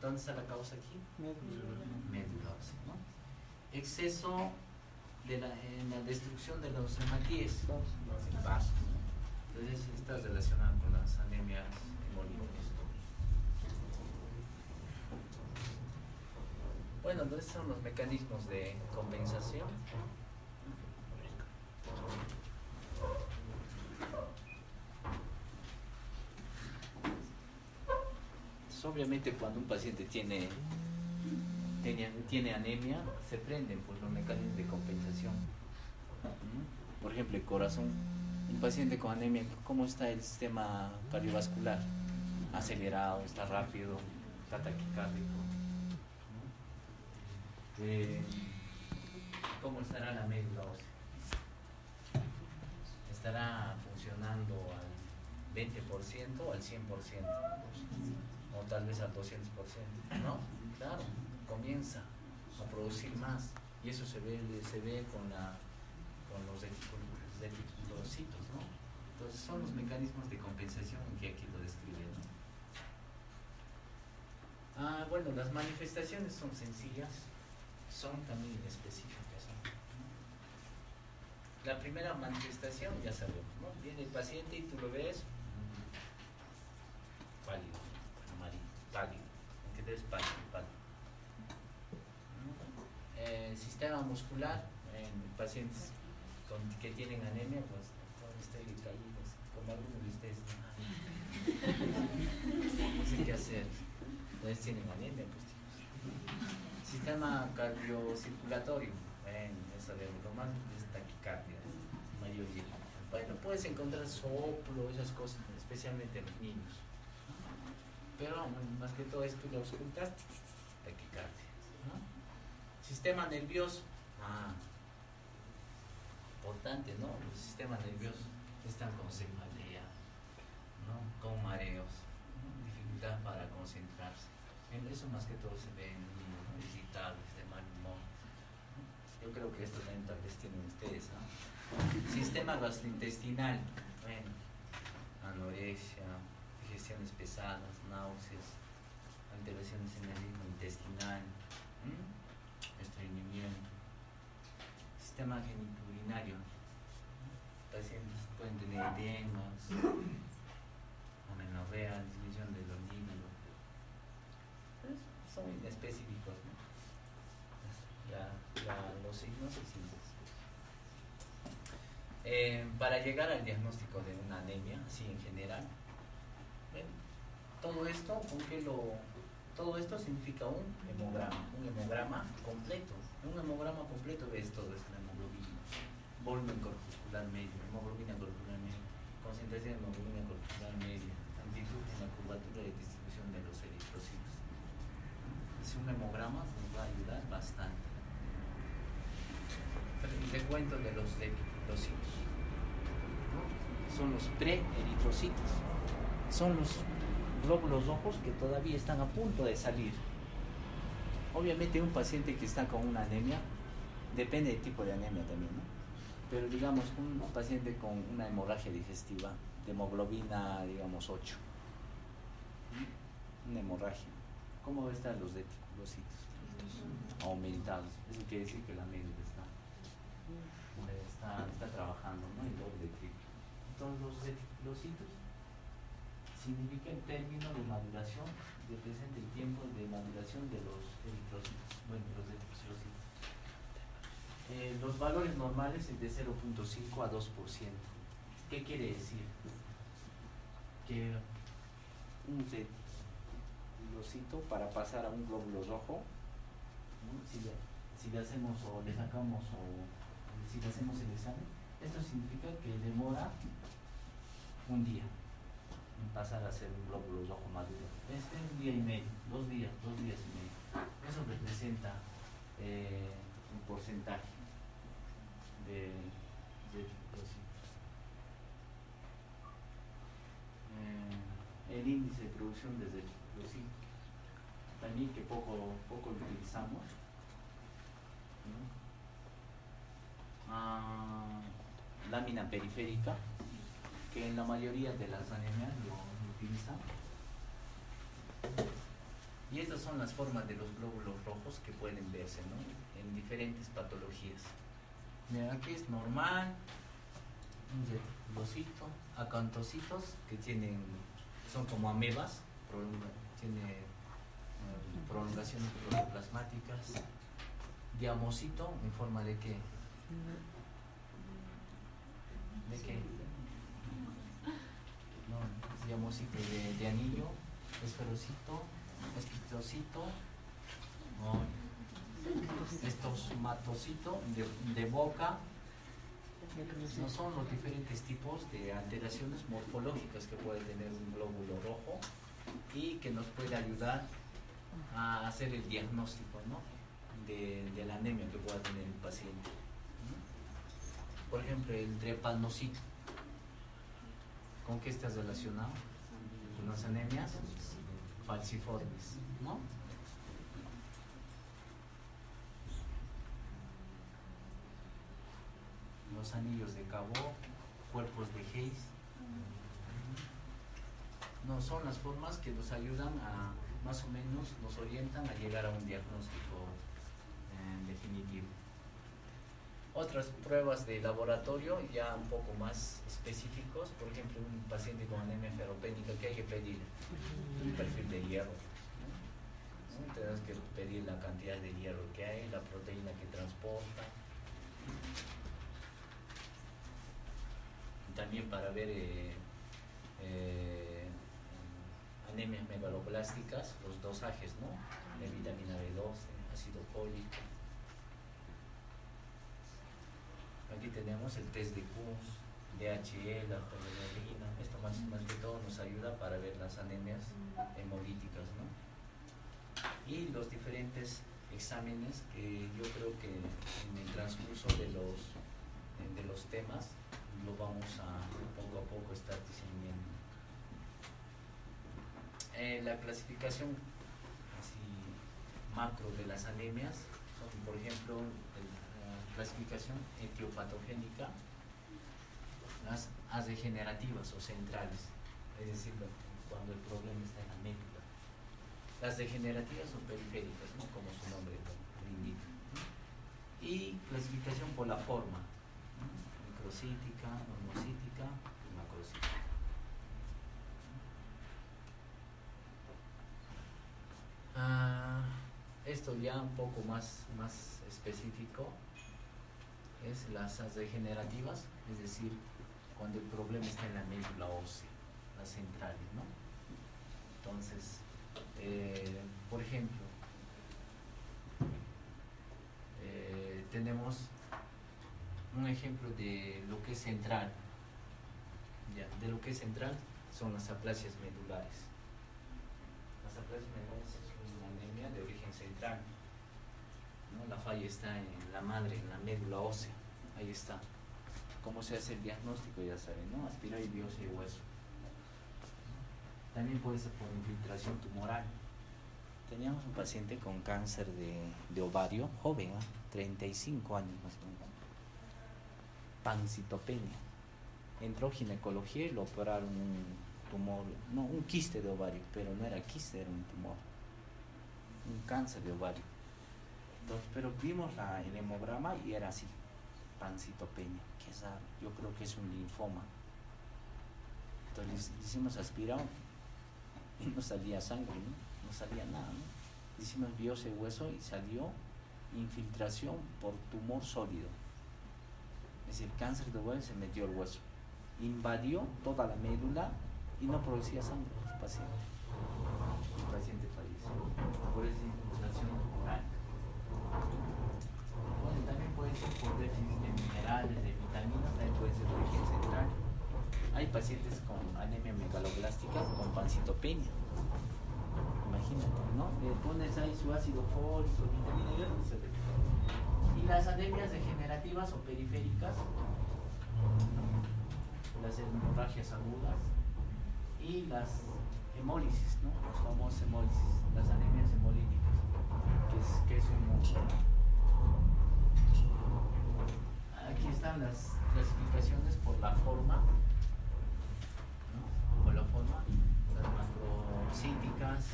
¿Dónde está la causa aquí? Médula ósea, ¿no? Exceso de la, en la destrucción de los hematíes, vasos. Entonces, está relacionado con las anemias hemolíticas. Bueno, entonces son los mecanismos de compensación. Obviamente cuando un paciente tiene, tiene, anemia, se prenden pues, los mecanismos de compensación. Por ejemplo, el corazón. Un paciente con anemia, ¿cómo está el sistema cardiovascular? Acelerado, está rápido, está taquicárdico. Eh, ¿Cómo estará la médula ósea? ¿Estará funcionando al 20% o al 100%? O tal vez al 200%, ¿no? Claro, comienza a producir más y eso se ve, se ve con, con los reticulocitos, ¿no? Entonces son los mecanismos de compensación que aquí lo describe, ¿no? Ah, bueno, las manifestaciones son sencillas, son también específicas. La primera manifestación, ya sabemos, ¿no? Viene el paciente y tú lo ves pálido, te ves pálido, pálido. ¿no? Eh, sistema muscular, en pacientes con, que tienen anemia, pues todo está decaído, como algunos de ustedes. No sé qué hacer. Entonces tienen anemia, pues. Sistema cardiocirculatorio, bueno, eso de lo más es taquicardia, mayoría. Bueno, puedes encontrar soplo, esas cosas, especialmente en los niños. Pero más que todo esto lo auscultaste, taquicardia. ¿no? Sistema nervioso, ah, importante, ¿no? Los sistemas nerviosos están con cefalea, ¿no? Con mareos, dificultad para concentrarse. En Eso más que todo se ve en niños ¿no? de mal humor. Yo creo que esto también tal vez tienen ustedes, ¿no? Sistema gastrointestinal, bueno, anorexia, pesadas, náuseas, alteraciones en el ritmo intestinal, estreñimiento. Sistema genitourinario, pacientes pueden tener edemas, amenorrea, disminución de los. Pues, son inespecíficos, ¿no? Los signos y síntomas. Eh, para llegar al diagnóstico de una anemia, así en general, todo esto, ¿con qué lo, Todo esto significa un hemograma, un hemograma completo. Un hemograma completo ves todo es la hemoglobina. Volumen corpuscular medio, hemoglobina corpuscular medio, concentración de hemoglobina corpuscular media, amplitud en la curvatura de distribución de los eritrocitos. Es un hemograma nos va a ayudar bastante. Te cuento de los eritrocitos. Son los pre-eritrocitos. Son los glóbulos rojos que todavía están a punto de salir. Obviamente un paciente que está con una anemia, depende del tipo de anemia también, ¿no? Pero digamos, un paciente con una hemorragia digestiva de hemoglobina, digamos, 8. Una hemorragia. ¿Cómo va a estar los reticulocitos? Aumentados. Eso quiere decir que la médula está, está, está trabajando, ¿no? El doble triple. Entonces los reticulocitos significa el término de maduración, representa el tiempo de maduración de los eritrocitos, bueno, los eritrocitos. Eh, los valores normales es de 0.5 a 2%. ¿Qué quiere decir? Que un reticulocito para pasar a un glóbulo rojo, si, le, si le hacemos o le sacamos o si le hacemos el examen, esto significa que demora un día pasar a ser un glóbulo rojo maduro. Este es un día y medio, dos días, dos días y medio. Eso representa eh, un porcentaje de, de eh, el índice de producción desde los también que poco, poco lo utilizamos. Ah, lámina periférica que en la mayoría de las anemias lo, utilizan. Y estas son las formas de los glóbulos rojos que pueden verse en diferentes patologías. Mira, aquí es normal, reticulocito, acantocitos que tienen, son como amebas, tiene eh, prolongaciones protoplasmáticas, diamocito en forma de qué? ¿De qué? No, diamocito de, de anillo, esferocito, esquistocito, no, estomatocito de, de boca, no son los diferentes tipos de alteraciones morfológicas que puede tener un glóbulo rojo y que nos puede ayudar a hacer el diagnóstico ¿no? de, la anemia que pueda tener el paciente. Por ejemplo, el trepanocito. ¿Con qué estás relacionado? Con las anemias falciformes, ¿no? Los anillos de Cabo, cuerpos de Hayes. No, son las formas que nos ayudan a, más o menos, nos orientan a llegar a un diagnóstico eh, definitivo. Otras pruebas de laboratorio ya un poco más específicos, por ejemplo, un paciente con anemia ferropénica, ¿qué hay que pedir? Un perfil de hierro. ¿no? Tenemos que pedir la cantidad de hierro que hay, la proteína que transporta. También para ver eh, eh, anemias megaloblásticas, los dosajes, ¿no? De vitamina B12, ácido fólico. Aquí tenemos el test de Kuhn, DHE, la polonerina. Esto más, que todo nos ayuda para ver las anemias hemolíticas, ¿no? Y los diferentes exámenes que yo creo que en el transcurso de los, de los temas lo vamos a poco a poco estar diseñando. Eh, la clasificación así macro de las anemias son, por ejemplo, clasificación etiopatogénica, las degenerativas o centrales, es decir, cuando el problema está en la médula. Las degenerativas son periféricas, ¿no? como su nombre lo indica. Y clasificación por la forma, ¿no? microcítica, normocítica y macrocítica. Ah, esto ya un poco más, más específico es las degenerativas, es decir, cuando el problema está en la médula ósea, las centrales, ¿no? Entonces, eh, por ejemplo, eh, tenemos un ejemplo de lo que es central. Ya, de lo que es central son las aplasias medulares. Las aplasias medulares es una anemia de origen central. La falla está en la madre, en la médula ósea. Ahí está. ¿Cómo se hace el diagnóstico? Ya saben, ¿no? Aspirar y biopsia de hueso. También puede ser por infiltración tumoral. Teníamos un paciente con cáncer de, ovario, joven, ¿ah? 35 años más o menos. Pancitopenia. Entró ginecología y lo operaron un tumor, no, un quiste de ovario, pero no era quiste, era un tumor. Un cáncer de ovario. Pero vimos la, el hemograma y era así, pancitopenia, que es. Yo creo que es un linfoma. Entonces le hicimos aspirado y no salía sangre, ¿no? no salía nada. ¿no? Hicimos biopsia de hueso y salió infiltración por tumor sólido. Es decir, cáncer de hueso se metió el hueso, invadió toda la médula y no producía sangre el paciente. El paciente falleció por esa infiltración oral. Bueno, también puede ser por déficit de minerales, de vitaminas, también puede ser origen central. Hay pacientes con anemia megaloblástica con pancitopenia. Imagínate, ¿no? Le pones ahí su ácido fólico, vitamina ve. Y las anemias degenerativas o periféricas, las hemorragias agudas y las hemólisis, ¿no? Los famosos hemólisis, las anemias hemolíticas, que es, que es un están las clasificaciones por la forma, ¿no? Por la forma, las macrocíticas,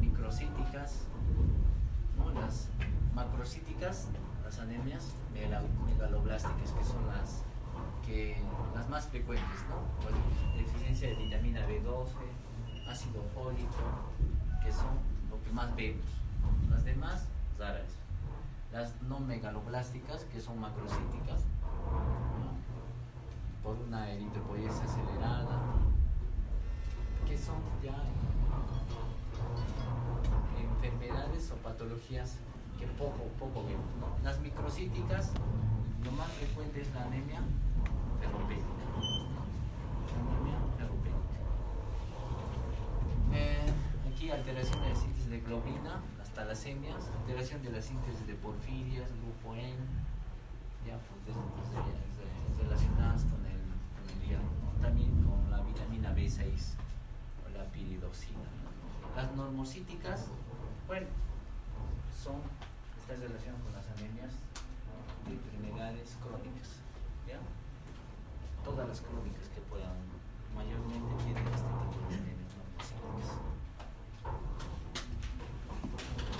microcíticas. Las macrocíticas, las anemias megaloblásticas, que son las que las más frecuentes, ¿no? Deficiencia de vitamina B12, ácido fólico, que son lo que más vemos. Las demás, raras. Las no megaloblásticas, que son macrocíticas. Por una eritropoiesis acelerada, que son ya enfermedades o patologías que poco, poco vemos. Las microcíticas, lo más frecuente es la anemia ferropénica. Anemia ferropénica. Eh, aquí alteración de la síntesis de globina, las talasemias, alteración de la síntesis de porfirias, grupo N, ya pues de- de- relacionadas con el, con el hierro, también con la vitamina B6 o la piridoxina. Las normocíticas, bueno, son, están relacionadas con las anemias de enfermedades crónicas, ¿ya? Todas las crónicas que puedan, mayormente tienen este tipo de anemias normocíticas.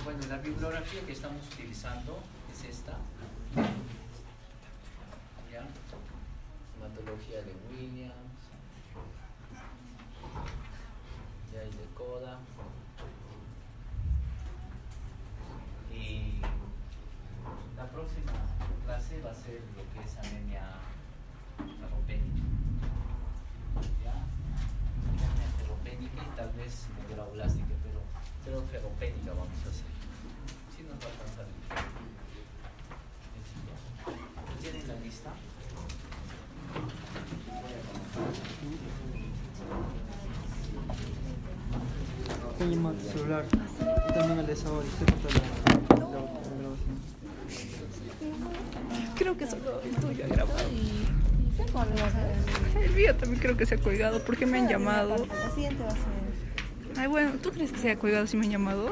Bueno, la bibliografía que estamos utilizando es esta. ¿Ya? Hematología de Williams. Ya hay de Coda. Y la próxima clase va a ser lo que es anemia ferropénica. ¿Ya? Anemia ferropénica y tal vez megaloblástica, pero, pero ferropénica vamos a hacer. Si nos va a alcanzar el tiempo. ¿Tienen la lista? Voy a comenzar. Tengo llamado tu celular. Y también el de Sabor. Estoy con la, la, la grabación. Creo que solo el tuyo ha grabado. El mío también creo que se ha colgado porque me han llamado. La siguiente va a ser. Ay, bueno, ¿tú crees que se ha colgado si me han llamado?